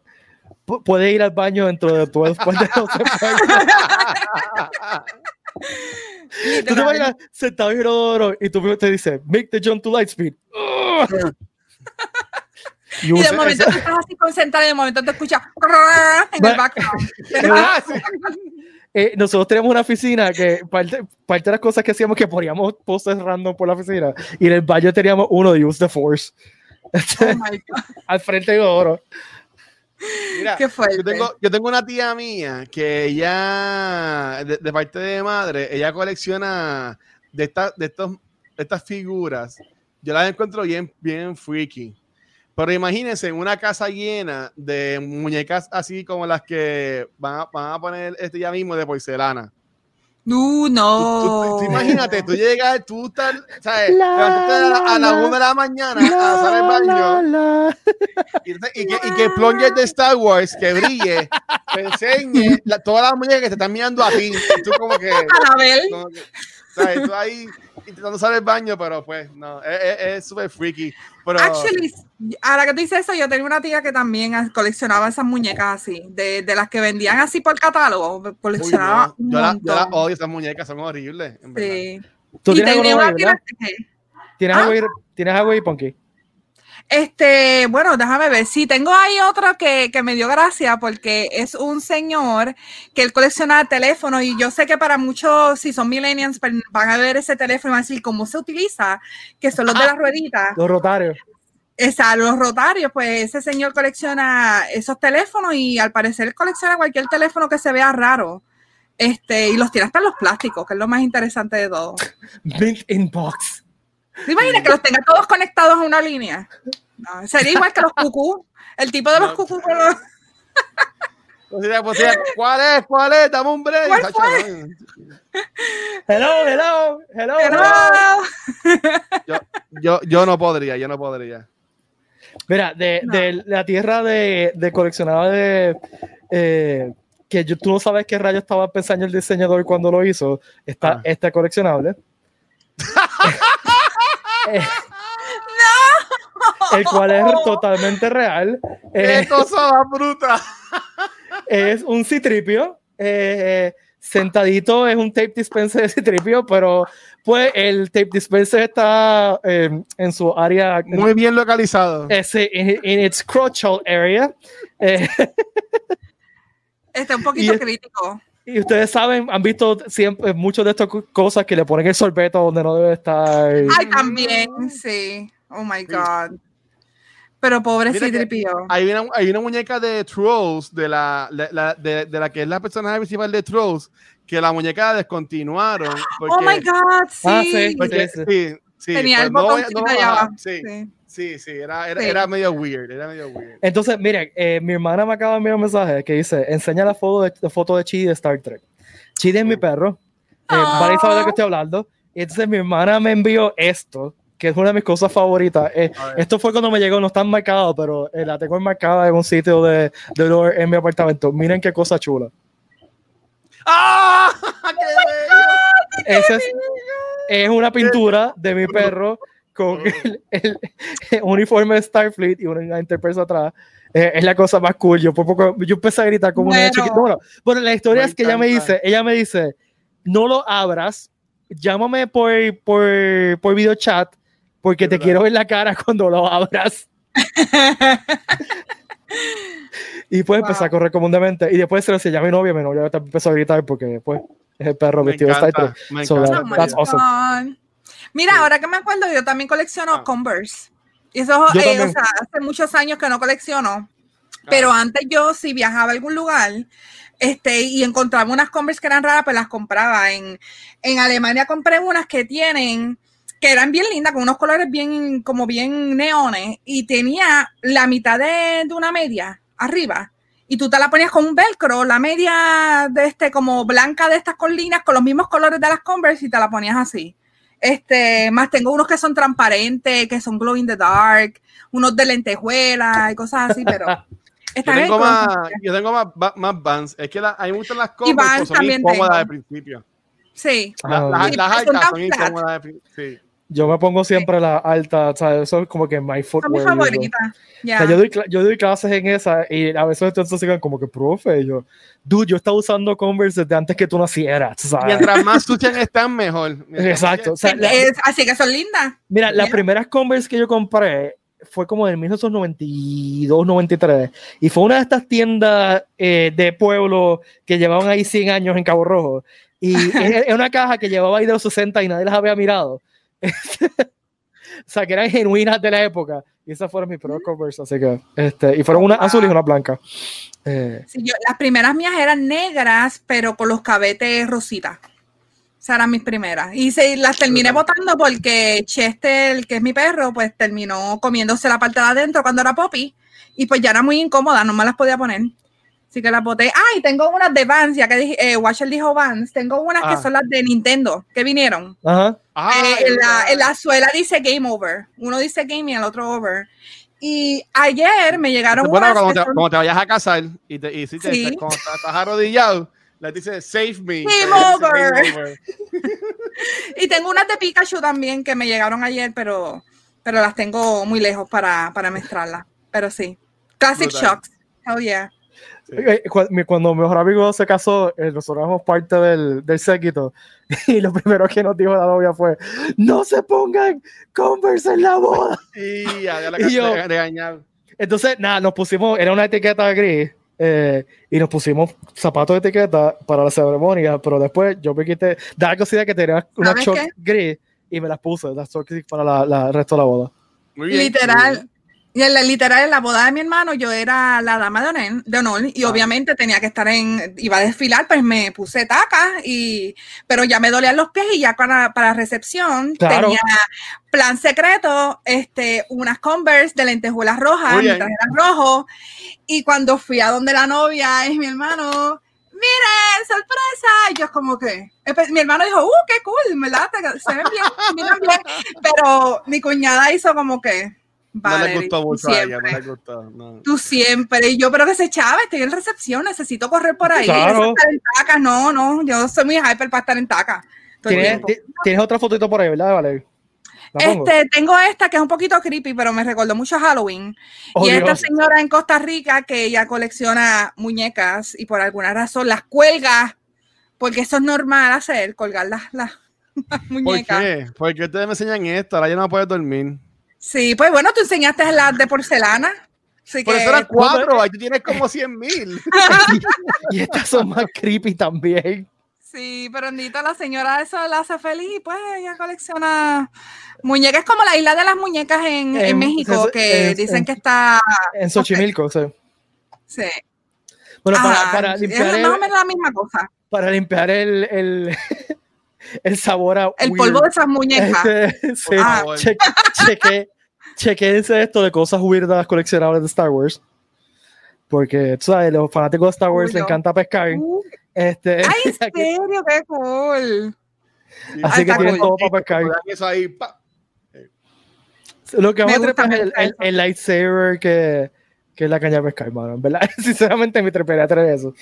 "Pu- puede ir al baño dentro de tu después de 12 Tú te imaginas sentado en el inodoro y tú te dice, make the jump to light speed. Ugh. Y Y de momento esa- tú estás así concentrado y de momento te escuchas en el background. Ah, sí. eh, nosotros tenemos una oficina que parte, parte de las cosas que hacíamos que poníamos posters random por la oficina y en el baño teníamos uno de Use the Force Oh my God, al frente de oro. Mira, qué yo tengo, yo tengo una tía mía que ella, de, de parte de madre, ella colecciona de, esta- de, estos, de estas figuras. Yo las encuentro bien, bien freaky. Pero imagínense una casa llena de muñecas así como las que van a, van a poner este ya mismo de porcelana. Tú- no. tú imagínate, tú llegas, tú estás, ¿sabes? La, a la, a la la, una de la mañana a hacer el baño. La, la. Y, que, y que el plunger de Star Wars que brille, te enseñe la- todas las muñecas que te están mirando a ti. Y tú como que, Anabel. como que, ¿sabes? Tú ahí intentando salir del baño, pero pues no, es- es es súper freaky. Pero Actually, ahora que tú dices eso, yo tenía una tía que también coleccionaba esas muñecas así, de, de las que vendían así por catálogo, uy, coleccionaba no, yo, la- yo las odio, esas muñecas son horribles. en verdad. Sí. Tú Y tienes algo tenía nuevo, una ¿verdad? tía que- ¿Tienes ¿Ah? algo ahí, ¿Tienes algo ahí, Punky? Este, bueno, déjame ver. Sí, tengo ahí otro que, que me dio gracia porque es un señor que él colecciona teléfonos y yo sé que para muchos, si son millennials, pues, van a ver ese teléfono y van a decir cómo se utiliza, que son los de las rueditas. Los rotarios. Exacto, los rotarios, pues ese señor colecciona esos teléfonos y al parecer colecciona cualquier teléfono que se vea raro. Este, y los tiene hasta en los plásticos, que es lo más interesante de todo. Mint in box. ¿Te imaginas que los tenga todos conectados a una línea? No, sería igual que los cucú. El tipo de los No. cucú con los- Pues, ¿cuál es? ¿Cuál es? Dame un break. ¿Cuál fue? Hello, hello, hello. Pero- Yo, yo, yo no podría, yo no podría. Mira, de, No. de la tierra de, de coleccionaba de eh, que yo- tú no sabes qué rayo estaba pensando el diseñador cuando lo hizo, está Ah. este coleccionable. Eh, El cual es totalmente real. ¡Qué Eh, cosa más bruta! es un citripio. eh, sentadito es un tape dispenser de citripio, pero pues el tape dispenser está eh, en su área Muy bien localizado. ese, in, in its crotchal area. Eh, Este, un poquito Y crítico. Y ustedes saben, han visto siempre muchas de estas co- cosas que le ponen el sorbeto donde no debe estar. Ay, también, sí. Oh my God. Pero pobre C-3PO. Hay una, hay una muñeca de Trolls, de la, la- la- de, de la que es la personaje principal de Trolls, que la muñeca la descontinuaron. Porque, Oh my God, sí. Ah, sí, porque- Sí, sí, sí, Tenía pues el no botoncito no allá abajo. Sí, Sí. Sí, sí, era, era, Sí. era medio weird, era medio weird. Entonces, miren, eh, mi hermana me acaba de enviar un mensaje que dice, enseña la foto de, la foto de Chidi de Star Trek. Chidi es mi perro. Eh, Aw. Vale sabe de qué estoy hablando. Y entonces mi hermana me envió esto, que es una de mis cosas favoritas. Eh, esto fue cuando me llegó, no está marcado, pero eh, la tengo enmarcada en un sitio de, de olor en mi apartamento. Miren qué cosa chula. ¡Ah! ¡Qué bello! Esa es, es una pintura de mi perro con el, el- el uniforme de Starfleet y una Enterprise atrás. Eh, es la cosa más cool. Yo, por poco, yo empecé a gritar como una Bueno. chiquita. Bueno, bueno, la historia Me es que ella me encanta. dice, ella me dice, no lo abras, llámame por, por, por video chat porque te ¿Verdad? quiero ver la cara cuando lo abras. Y pues empecé a Wow. correr comúnmente. Y después se lo enseñé a mi novia. Mi novia también empezó a gritar porque después es el perro Me vestido de Star encanta, Trek. me So encanta. My That's awesome. Mira, Sí. ahora que me acuerdo, yo también colecciono Ah. Converse. Y eso, eh, o sea, hace muchos años que no colecciono. Ah. Pero antes yo, si viajaba a algún lugar este, y encontraba unas Converse que eran raras, pues las compraba. En, en Alemania compré unas que tienen, que eran bien lindas, con unos colores bien, como bien neones, y tenía la mitad de, de una media arriba. Y tú te la ponías con un velcro, la media de este, como blanca de estas colinas, con los mismos colores de las Converse, y te la ponías así. Este, más tengo unos que son transparentes, que son glow in the dark, unos de lentejuela y cosas así, pero Yo tengo, cosas. más, yo tengo más, más Vans. Es que la, a mí me gustan las Vans pero son también incómodas tengo. al principio. Sí. La- Ah, las, son altas incómodas al principio. Sí. Yo me pongo siempre la alta, o sea, eso es como que my Son mis footwear. usual. favoritas. O Ya. sea, yo, doy, yo doy clases en esa y a veces entonces sigan como que, profe, y yo, dude, yo estaba usando Converse desde antes que tú nacieras, ¿sabes? Mientras más sucias están, mejor. Mientras Exacto. O sea, Sí, la- es- así que son lindas. mira, las primeras Converse que yo compré fue como en 1992, 93, y fue una de estas tiendas eh, de pueblo que llevaban ahí 100 años en Cabo Rojo, y es es una caja que llevaba ahí de los 60 y nadie las había mirado. o sea, que eran genuinas de la época, y esas fueron mis primeras Converse, así que, este, y fueron una azul y una blanca. Eh, Sí, yo- las primeras mías eran negras, pero con los cabetes rositas. Esas eran mis primeras. Y se, las terminé botando porque Chester, que es mi perro, pues terminó comiéndose la parte de adentro cuando era Poppy. Y pues ya era muy incómoda, no me las podía poner. Así que las boté. Ah, y tengo unas de Vans, ya que dije, eh, Watcher dijo Vans. Tengo unas Ah. que son las de Nintendo, que vinieron. ajá. Ah, Eh, en, la, en la suela dice Game Over. Uno dice Game y el otro Over. Y ayer me llegaron Bueno, unas cuando te, son- cuando te vayas a casar y, te, y si te, Sí. te- cuando estás estás arrodillado, le dices save me. Game dice over. game over. Y tengo unas de Pikachu también que me llegaron ayer, pero, pero las tengo muy lejos para, para mezclarlas. Pero sí. Classic. Shocks. Hell yeah. Sí. Cuando mi mejor amigo se casó, eh, nosotros éramos parte del, del séquito y lo primero que nos dijo la novia fue no se pongan Converse en la boda. Y ya, ya la Y yo- de. Entonces, nada, nos pusimos, era una etiqueta gris eh, y nos pusimos zapatos de etiqueta para la ceremonia, pero después yo me quité, da la cosilla que tenía una ¿Sabes short gris y me las puse, las shorts gris para la, la- el resto de la boda. Muy bien. Literal. Y en la, literal, en la boda de mi hermano, yo era la dama de honor, de honor y Ah. obviamente tenía que estar en, iba a desfilar, pues me puse tacas, y, pero ya me dolían los pies y ya para, para recepción Claro. tenía plan secreto, este, unas Converse de lentejuelas rojas, mi traje era rojo, y cuando fui a donde la novia es mi hermano, miren, sorpresa, y yo como que, mi hermano dijo, uh, qué cool, ¿verdad? Se ven bien, miran bien, pero mi cuñada hizo como que, No Valerie, le gustó mucho a ella, no siempre, le gustó. no. tú siempre, y yo, pero que se echaba, estoy en recepción, necesito correr por ahí, Claro. estar en tacas, no, no, yo soy muy hyper para estar en el ¿Tienes, ¿Tienes otra fotito por ahí, verdad, Valerie? Este, tengo esta que es un poquito creepy, pero me recordó mucho a Halloween. Oh, y esta Dios. señora en Costa Rica que ella colecciona muñecas y por alguna razón las cuelga, porque eso es normal hacer, colgar las, las, las ¿Por muñecas. qué? ¿Por qué ustedes me enseñan esto? Ahora ya no puedes dormir. Sí, pues bueno, tú enseñaste las de porcelana. Así Por que, eso eran cuatro, ahí tú tienes como 100 mil. y estas son más creepy también. Sí, pero Nito, la señora eso la hace feliz y pues ella colecciona muñecas como la isla de las muñecas en, en, En- México, es- que es- dicen en- que está. En Xochimilco, sí. Sí. Bueno, para, Ajá, para es limpiar más el, o menos la misma cosa. para limpiar el, el, el sabor a El weird. polvo de esas muñecas. Este, sí, Ah. favor. che- cheque, chequense esto de cosas weirdas coleccionables de Star Wars. Porque, tú sabes, los fanáticos de Star Wars les encanta pescar. Uh, Este, Ay, en serio, qué cool. Sí, así Ay, que tienen cool. todo para pescar. Poner Eso ahí, pa. Lo que Me más me gusta, trepa me es el, lightsaber que, que es la caña de pescar, mano. Verdad, sinceramente me treparía traer eso.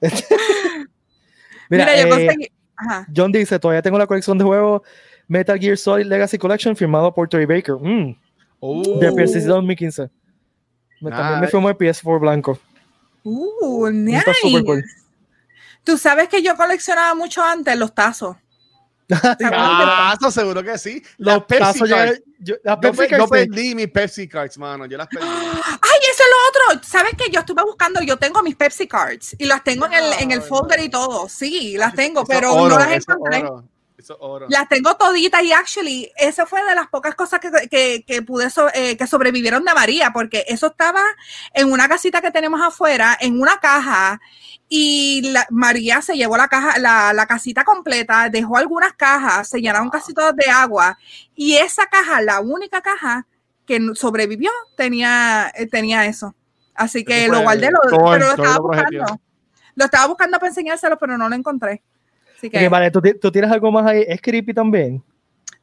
Mira, Mira, yo eh, conseguí. Ajá. John dice, todavía tengo la colección de juegos Metal Gear Solid Legacy Collection firmado por Troy Baker. Mm, Uh, de PS 2015. Me- También me Nice. firmó el PS4 blanco. Uh, Está súper cool. nice. Tú sabes que yo coleccionaba mucho antes los tazos. ¿Te acuerdas de- Ah, eso seguro que sí. Las Los Pepsi tazos Cards. yo- Yo, yo perdí mis Pepsi Cards, mano. Yo las perdí. Ay, eso es lo otro. ¿Sabes que Yo estuve buscando, yo tengo mis Pepsi Cards y las tengo en el, en el folder y todo. Sí, las tengo, pero oro, no las encontré. oro, Eso oro. Las tengo toditas y actually, esa fue de las pocas cosas que, que, que pude so- eh, que sobrevivieron de María, porque eso estaba en una casita que tenemos afuera, en una caja, y la- María se llevó la caja, la, la casita completa, dejó algunas cajas, se llenaron casi todas de agua, y esa caja, la única caja que sobrevivió, tenía, eh, tenía eso. Así que Eso lo guardé, lo, pero lo estaba buscando. Lo estaba buscando para enseñárselo, pero no lo encontré. Así que, vale, ¿tú, ti- tú tienes algo más ahí. ¿Es creepy también?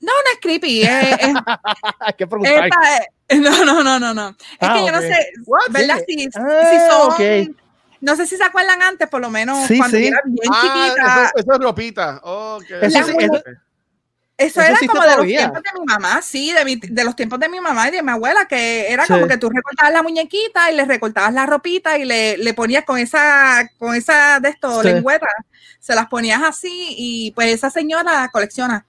no, no es creepy, es- es, preguntar. Epa, eh, no, no, no, no, no. Es Ah, que yo no sé, What? ¿verdad? Si, Ah, si son, ok. no sé si se acuerdan antes, por lo menos Sí, cuando sí. yo era bien Ah, chiquita, eso, eso es ropita. Ok. Eso sí, eso- eso, eso era como de los tiempos de mi mamá, sí, de, mi- de los tiempos de mi mamá y de mi abuela, que era Sí. como que tú recortabas la muñequita y le recortabas la ropita y le, le ponías con esa, con esa de esto, Sí. lengüeta, se las ponías así y pues esa señora colecciona.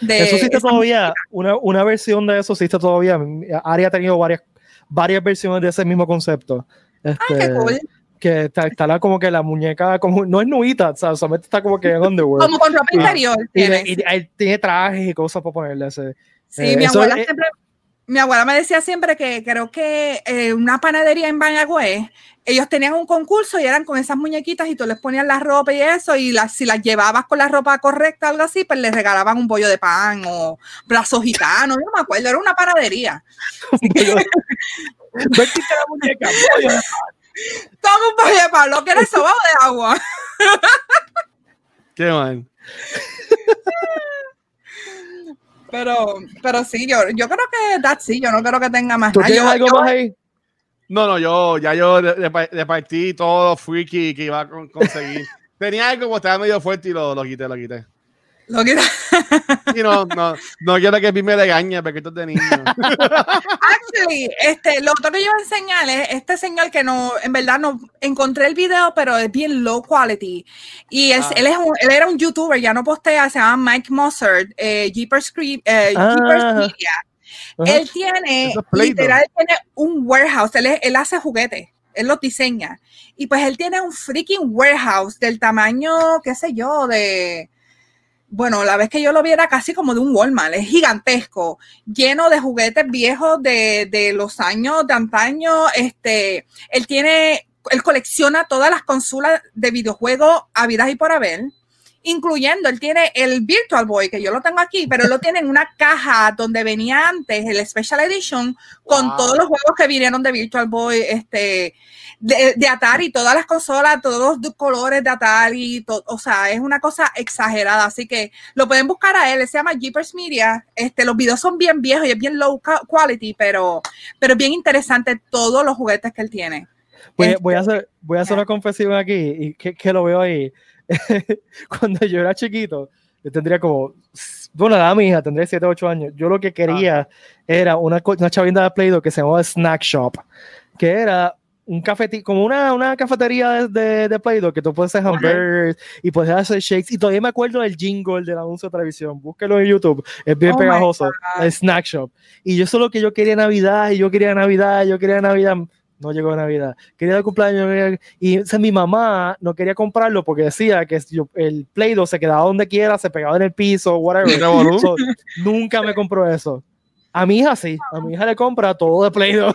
De Eso existe todavía. Una, una versión de eso existe todavía. Ari ha tenido varias, varias versiones de ese mismo concepto. Ay, Este, qué cool. Que está, está la, como que la muñeca, como, no es o sea, solamente está como que en underwear. Como con ropa interior. y, tienes. y- y tiene trajes y cosas para ponerle. ese. Sí, Eh, mi abuela es- siempre, mi abuela me decía siempre que creo que eh, una panadería en Mayagüez, ellos tenían un concurso y eran con esas muñequitas y tú les ponías la ropa y eso, y las, si las llevabas con la ropa correcta, algo así, pues les regalaban un bollo de pan o brazos gitanos, yo no me acuerdo, era una panadería. Toma un bollo de pan, lo que era sobado de agua. Qué mal. Pero, pero sí, yo, yo creo que that's sí, yo no creo que tenga más. ¿Tú nada. tienes Yo- algo yo- más ahí? No, no, yo ya yo de- de- repartí todo freaky que iba a con- conseguir. Tenía algo, como estaba medio fuerte y lo, lo quité, lo quité. Lo que- no, no, no quiero que Pi me legañe porque esto es de niño. Actually, este, lo otro que yo iba a enseñar es este señor que no, en verdad no encontré el video, pero es bien low quality. Y es, Ah. él, es un- él era un youtuber, ya no postea, se llama Mike Mossert, eh, Jeepers, Cre- eh, Ah. Jeepers Media. Ajá. Él tiene, literal, tiene un warehouse, él, es- él hace juguetes, él los diseña. Y pues él tiene un freaking warehouse del tamaño, qué sé yo, de... Bueno, la vez que yo lo vi era casi como de un Walmart, es gigantesco, lleno de juguetes viejos de, de los años de antaño. Este, él tiene, él colecciona todas las consolas de videojuegos habidas y por haber, incluyendo, él tiene el Virtual Boy, que yo lo tengo aquí, pero él lo tiene en una caja donde venía antes el Special Edition con Wow. todos los juegos que vinieron de Virtual Boy, este, de, de Atari, todas las consolas, todos los colores de Atari, to- o sea, es una cosa exagerada, así que lo pueden buscar a él, él se llama Jeepers Media, este, los videos son bien viejos y es bien low quality, pero, pero es bien interesante todos los juguetes que él tiene. Voy, Este, voy a hacer, voy a hacer una confesión aquí y que, que lo veo ahí. Cuando yo era chiquito, yo tendría como, bueno, la mi hija tendría 7 o 8 años. Yo lo que quería era una, una chavinda de Play-Doh que se llamaba Snack Shop, que era un cafetín, como una, una cafetería de, de, de Play-Doh que tú puedes hacer hamburgers y puedes hacer shakes. Y todavía me acuerdo del jingle del anuncio de televisión. Búsquelo en YouTube, es bien Oh pegajoso. El Snack Shop. Y yo eso es lo que yo quería Navidad, y yo quería Navidad, y yo quería Navidad no llegó Navidad. Quería el cumpleaños y o sea, mi mamá no quería comprarlo porque decía que yo- el Play Doh se quedaba donde quiera, se pegaba en el piso, whatever. So, nunca me compró eso. A mi hija sí, a mi hija le compra todo de Play Doh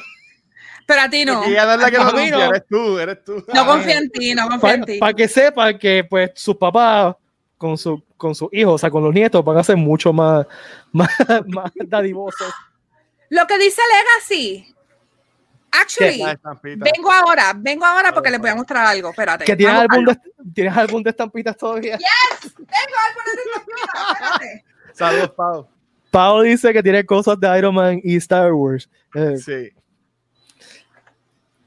Pero a ti no. Y ella no es la que no. eres tú, eres tú. No confío en ti, no confío en ti. para que sepan que pues sus papás con su con sus hijos, o sea, con los nietos van a ser mucho más más, más dadivosos. Lo que dice Legacy. Actually, vengo ahora, vengo ahora porque les voy a mostrar algo. Espérate. ¿Que tienes álbum de, tienes álbum de estampitas todavía? Tengo álbum de estampitas, espérate. Saludos, Pau. Pau dice que tiene cosas de Iron Man y Star Wars. Eh, Sí.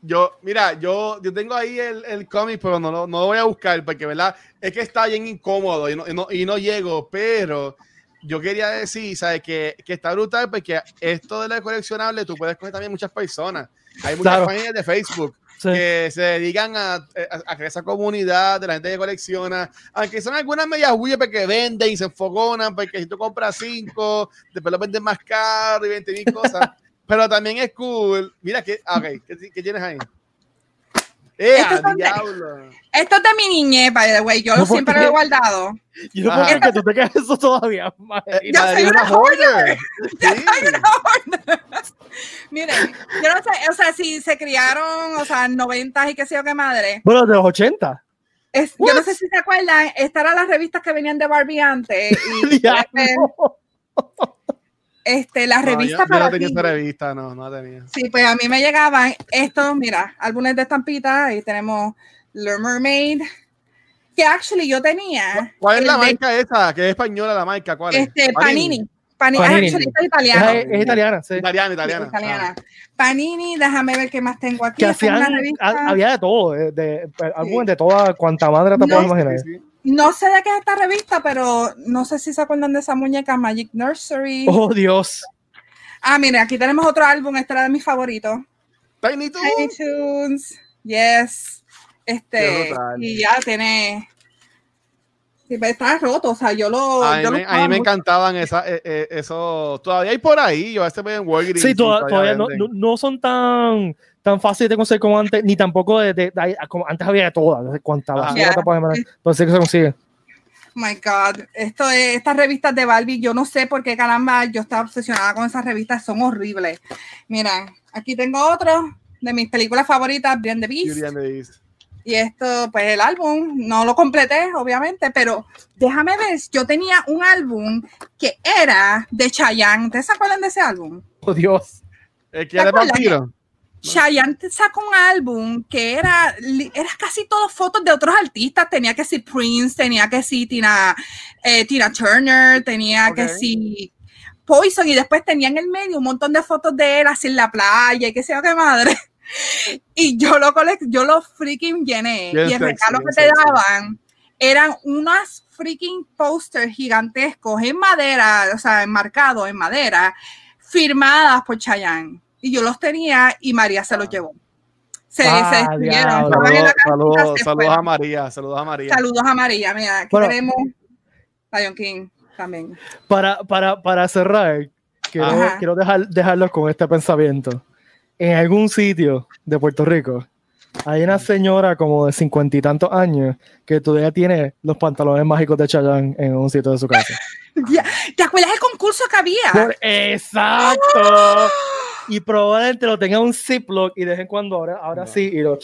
Yo, mira, yo, yo tengo ahí el, el cómic, pero no, lo- no lo voy a buscar porque, ¿verdad? Es que está bien incómodo y no, y no, y no llego, pero yo quería decir, ¿sabes? Que, que está brutal porque esto de la coleccionable tú puedes coger también muchas personas. Hay muchas Claro. páginas de Facebook sí. que se dedican a, a, a esa comunidad de la gente que colecciona, aunque son algunas medias huyas porque venden y se enfogonan, porque si tú compras cinco, después lo venden más caro y 20 mil cosas, pero también es cool. Mira, que, ah, ok, ¿qué, qué tienes ahí? ¡Eh, Estos son de-! Esto es de mi niñez, by the way. Yo No, ¿por siempre lo he guardado. Yo no puedo creer que tú te quedas eso todavía. madre. Yo soy una hoarder. Sí. Miren, yo no sé, o sea, si se criaron, o sea, noventas y qué sé yo qué madre. Bueno, de los 80. Es, yo no sé si se acuerdan, estas eran las revistas que venían de Barbie antes. Y Eh, no. este, las No, yo- revistas yo, para no tenía ti. esa revista, no, no la tenía. Sí, pues a mí me llegaban estos, mira, álbumes de estampitas. Ahí tenemos The Mermaid, que actually yo tenía. ¿Cuál es la de, marca esa? Que es española la marca, ¿cuál es? Este, Panini. Panini, Panini. actually es Es, italiano. es italiana, sí. Italiana, Sí, italiana. italiana. Panini, déjame ver qué más tengo aquí. Que es hacían, revista. ha- había de todo, de, de, álbumes de toda cuanta madre te No, puedas Ah, imaginar. sí, sí. No sé de qué es esta revista, pero no sé si se acuerdan de esa muñeca Magic Nursery. Oh, Dios. Ah, mire, aquí tenemos otro álbum, este era de mis favoritos. Tiny Toons. Tiny Toons, yes. Este, y ya tiene. Sí, pero está roto, o sea, yo lo. A mí, yo lo me, a mí me encantaban esa, eh, eh, eso. Todavía hay por ahí. Yo a veces veo en Walgreens. Sí, toda- todavía no, no, no son tan, tan fáciles de conseguir como antes, ni tampoco de, de- de- como antes había de todas, no sé cuánta Ajá. basura Yeah. te puedes imaginar. Entonces, que se consigue? Oh my God, esto es, estas revistas de Barbie, yo no sé por qué caramba yo estaba obsesionada con esas revistas, son horribles. Mira, aquí tengo otro de mis películas favoritas, Bien the Beast. Y esto, pues el álbum, no lo completé, obviamente, pero déjame ver, yo tenía un álbum que era de Chayanne. ¿Ustedes se acuerdan de ese álbum? Oh, Dios. El que era acuerdas? vampiro. Chayanne sacó un álbum que era, era casi todas fotos de otros artistas. Tenía que ser Prince, tenía que ser Tina, eh, Tina Turner, tenía que ser Poison, y después tenía en el medio un montón de fotos de él así en la playa y qué sé yo qué madre. Y yo lo colect yo lo freaking llené. Bien y el regalo que te sexy. daban eran unas freaking posters gigantescos en madera, o sea, enmarcados en madera, firmadas por Chayanne. Y yo los tenía y María se los llevó. Se, Ah, se Saludos, a María. Saludos a María. Saludos a María. Mira, aquí Bueno. tenemos Lion King también. Para, para, para cerrar, quiero, Ajá. quiero dejar, dejarlos con este pensamiento. En algún sitio de Puerto Rico hay una señora como de cincuenta y tantos años que todavía tiene los pantalones mágicos de Chayanne en un sitio de su casa. ¿Te acuerdas del concurso que había? Por- exacto. Y probablemente lo tenga un Ziploc y de vez en cuando ahora, ahora No. sí y lo,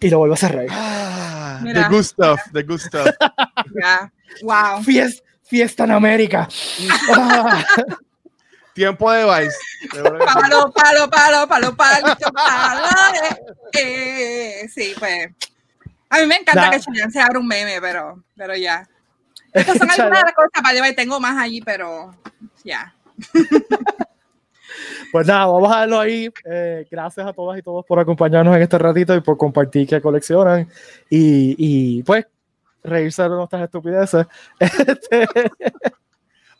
y lo vuelvo a cerrar. Ah, Mira. the good stuff, the good stuff. Ya. Wow. Fiesta, fiesta en América. Ah. Tiempo de Vice. Palo, palo, palo, palo, palo, palo. eh, sí, pues. A mí me encanta que Chayanne se abra un meme, pero, pero ya. Estas son algunas de las cosas para llevar y tengo más allí, pero ya. Pues nada, vamos a dejarlo ahí. Eh, gracias a todas y todos por acompañarnos en este ratito y por compartir que coleccionan y, y pues reírse de nuestras estupideces. Este,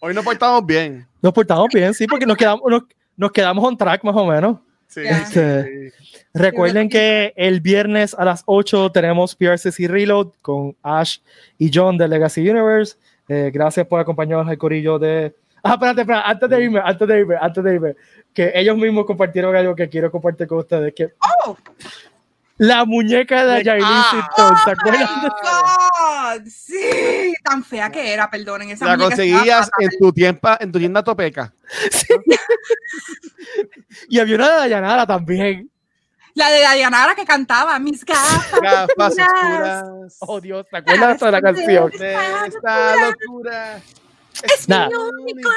Hoy nos portamos bien. nos portamos bien, sí, porque nos quedamos, nos, nos quedamos on track más o menos. Sí, sí, sí. Recuerden que el viernes a las 8 tenemos PRCC Reload con Ash y John de Legacy Universe. Eh, gracias por acompañarnos al corillo de Ah, espérate, espérate, antes de irme, antes de irme, antes de irme, que ellos mismos compartieron algo que quiero compartir con ustedes, que Oh, la muñeca de Jailin Ah. Simpson, ¿se acuerdan? my God, sí, tan fea que era, perdonen. Esa La conseguías en tu, tiempo, en tu tienda topeca. Sí. Y había una de Dayanara también. La de Dayanara que cantaba, mis gafas. Gafas oscuras. Oh Dios, ¿te acuerdas de la canción? De esta locura. Es mi único.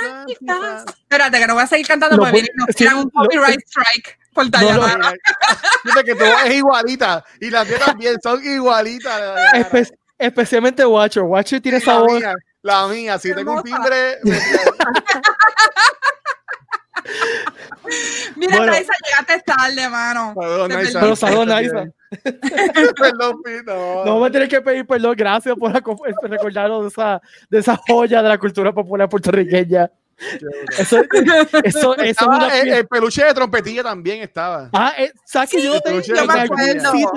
Espérate, que no voy a seguir cantando porque voy- nos sí, tiran un lo- copyright strike por No. Dice que voz es igualita y las mías también son igualitas. Espe- especialmente Watcher. Watcher tiene la, voz. mía, la mía, si tengo un timbre. me- Mira, Bueno. Taisa, llegaste tarde, mano. Perdón, Naisa. Pero saludos, Naisa. Perdón, Pito. No me tienes que pedir perdón. Gracias por aco- recordarnos de esa, de esa joya de la cultura popular puertorriqueña. Eso, eso, eso es Estaba una el, peluche de trompetilla también estaba. Ah, eh, ¿sabes que Sí, yo tengo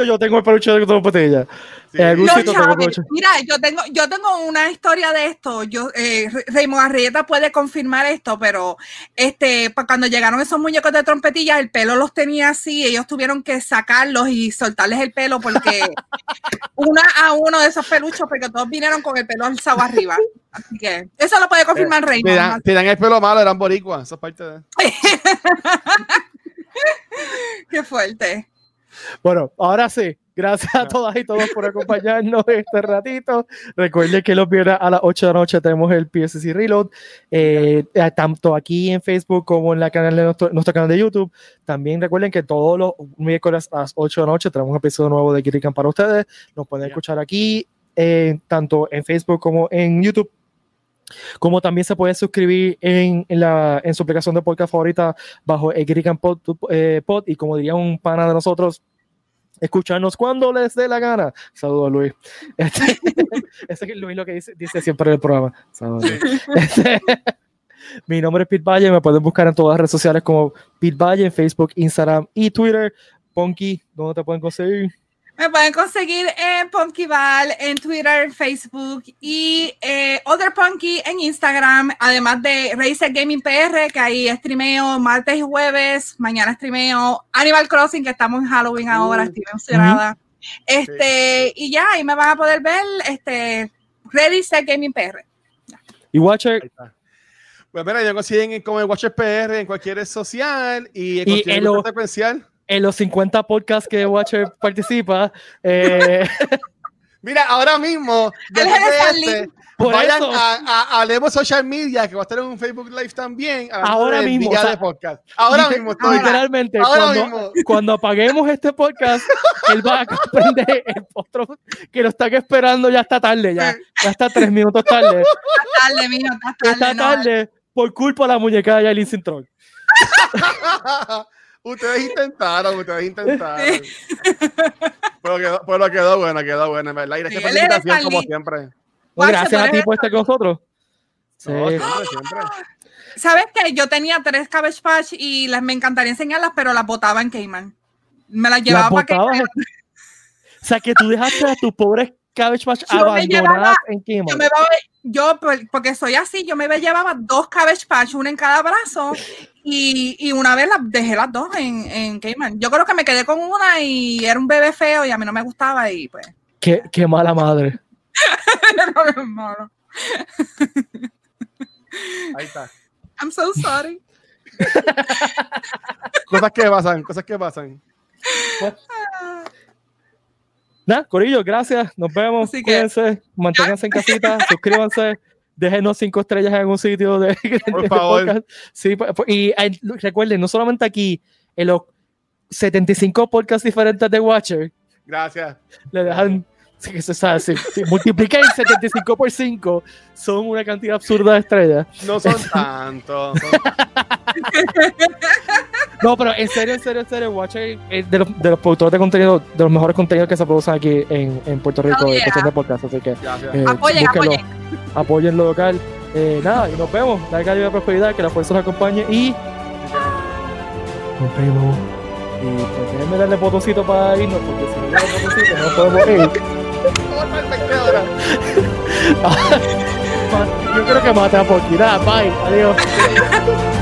yo tengo el peluche de trompetilla? Sí. Chávez. peluche. Mira, yo tengo, yo tengo una historia de esto. Yo, eh, Raymond Arrieta puede confirmar esto, pero este, cuando llegaron esos muñecos de trompetilla, el pelo los tenía así, ellos tuvieron que sacarlos y soltarles el pelo porque una a uno de esos peluchos, porque todos vinieron con el pelo alzado arriba. Así que eso lo puede confirmar Te Raymond. dan, te dan el pelo malo, eran boricuas. Esa parte de. Qué fuerte. Bueno, ahora sí. Gracias a todas y todos por acompañarnos este ratito. Recuerden que los viernes a las 8 de la noche tenemos el PSC Reload, eh, eh, tanto aquí en Facebook como en la canal de nuestro, nuestro canal de YouTube. También recuerden que todos los miércoles a las 8 de la noche tenemos un episodio nuevo de Kirikan para ustedes. Nos pueden escuchar aquí, eh, tanto en Facebook como en YouTube. Como también se puede suscribir en, la, en su aplicación de podcast favorita bajo el Kirikan Pod, eh, Pod. Y como diría un pana de nosotros, escucharnos cuando les dé la gana. Saludos, Luis. Este, ese es Luis lo que dice, dice siempre en el programa. Saludos, Luis. Este, mi nombre es Pete Valle. Me pueden buscar en todas las redes sociales como Pete Valle en Facebook, Instagram y Twitter. Ponky, ¿dónde te pueden conseguir? Me pueden conseguir en Punkyval, en Twitter, Facebook y eh, Other Punky en Instagram, además de Razer Gaming PR, que ahí streameo martes y jueves, mañana streameo Animal Crossing, que estamos en Halloween ahora, Uh. estoy emocionada. Este, y ya, ahí me van a poder ver este Ready Set Gaming PR. Y Watcher. Pues mira, ya consiguen como el Watcher PR en cualquier social y en Y cualquier grupo secuencial. En los 50 podcasts que Watcher participa, eh, Mira, ahora mismo, este, Por vayan eso. a, a, a Social Media, que va a estar en un Facebook Live también. Ahora mismo, o sea, de podcast. Ahora liter- mismo estoy. literalmente, Ahora cuando, mismo. cuando apaguemos este podcast, él va a aprender el otro que lo están esperando, ya está tarde, ya, ya está tres minutos tarde. Tarde, mío, está tarde. Está no. tarde por culpa de la muñeca de Yailin Sintrón. Ustedes intentaron, ustedes intentaron. pero, quedó, pero quedó buena, quedó buena, en ¿verdad? Y gracias Sí, Stanley. como siempre. Gracias a ti por estar con nosotros. Sí. No, siempre, siempre. ¿Sabes qué? Yo tenía tres Cabbage Patch y las, me encantaría enseñarlas, pero las botaba en Cayman. Me las llevaba para Cayman. O sea, que tú dejaste a tus pobres Cabbage Patch Yo me abandonadas llevaba- en Yo, Kmart. me va- yo, por- porque soy así, yo me llevaba dos Cabbage Patch, una en cada brazo, y, y una vez las dejé las dos en, en Cayman. Yo creo que me quedé con una y era un bebé feo y a mí no me gustaba y pues. Qué, qué mala madre. malo. Ahí está. I'm so sorry. Cosas que pasan, cosas que pasan. Nada, Corillo, gracias. Nos vemos. Así que- Cuídense, manténganse en casita, suscríbanse, déjenos cinco estrellas en algún sitio de, Por de favor. podcast. Sí, pa- pa- y eh, recuerden, no solamente aquí, en los 75 podcasts diferentes de Watcher, Gracias. le dejan. sí, que se sabe, si, si multipliquen 75 por 5, son una cantidad absurda de estrellas. No son tantos. son- No, pero en serio, en serio, en serio, Watcher es de los, de los productores de contenido, de los mejores contenidos que se producen aquí en, en Puerto Rico, Oh, en yeah. cuestión de podcast. Así que Gracias. eh, Apoyen, búsquenlo, apoyen. apoyen lo local. Eh, nada, y nos vemos. Larga vida y prosperidad, que la fuerza nos acompañe y. Nos vemos. Y pues déjenme darle botoncito para irnos, porque si no le damos botoncito no podemos ir. Yo creo que mata a Poquita. Bye. Adiós.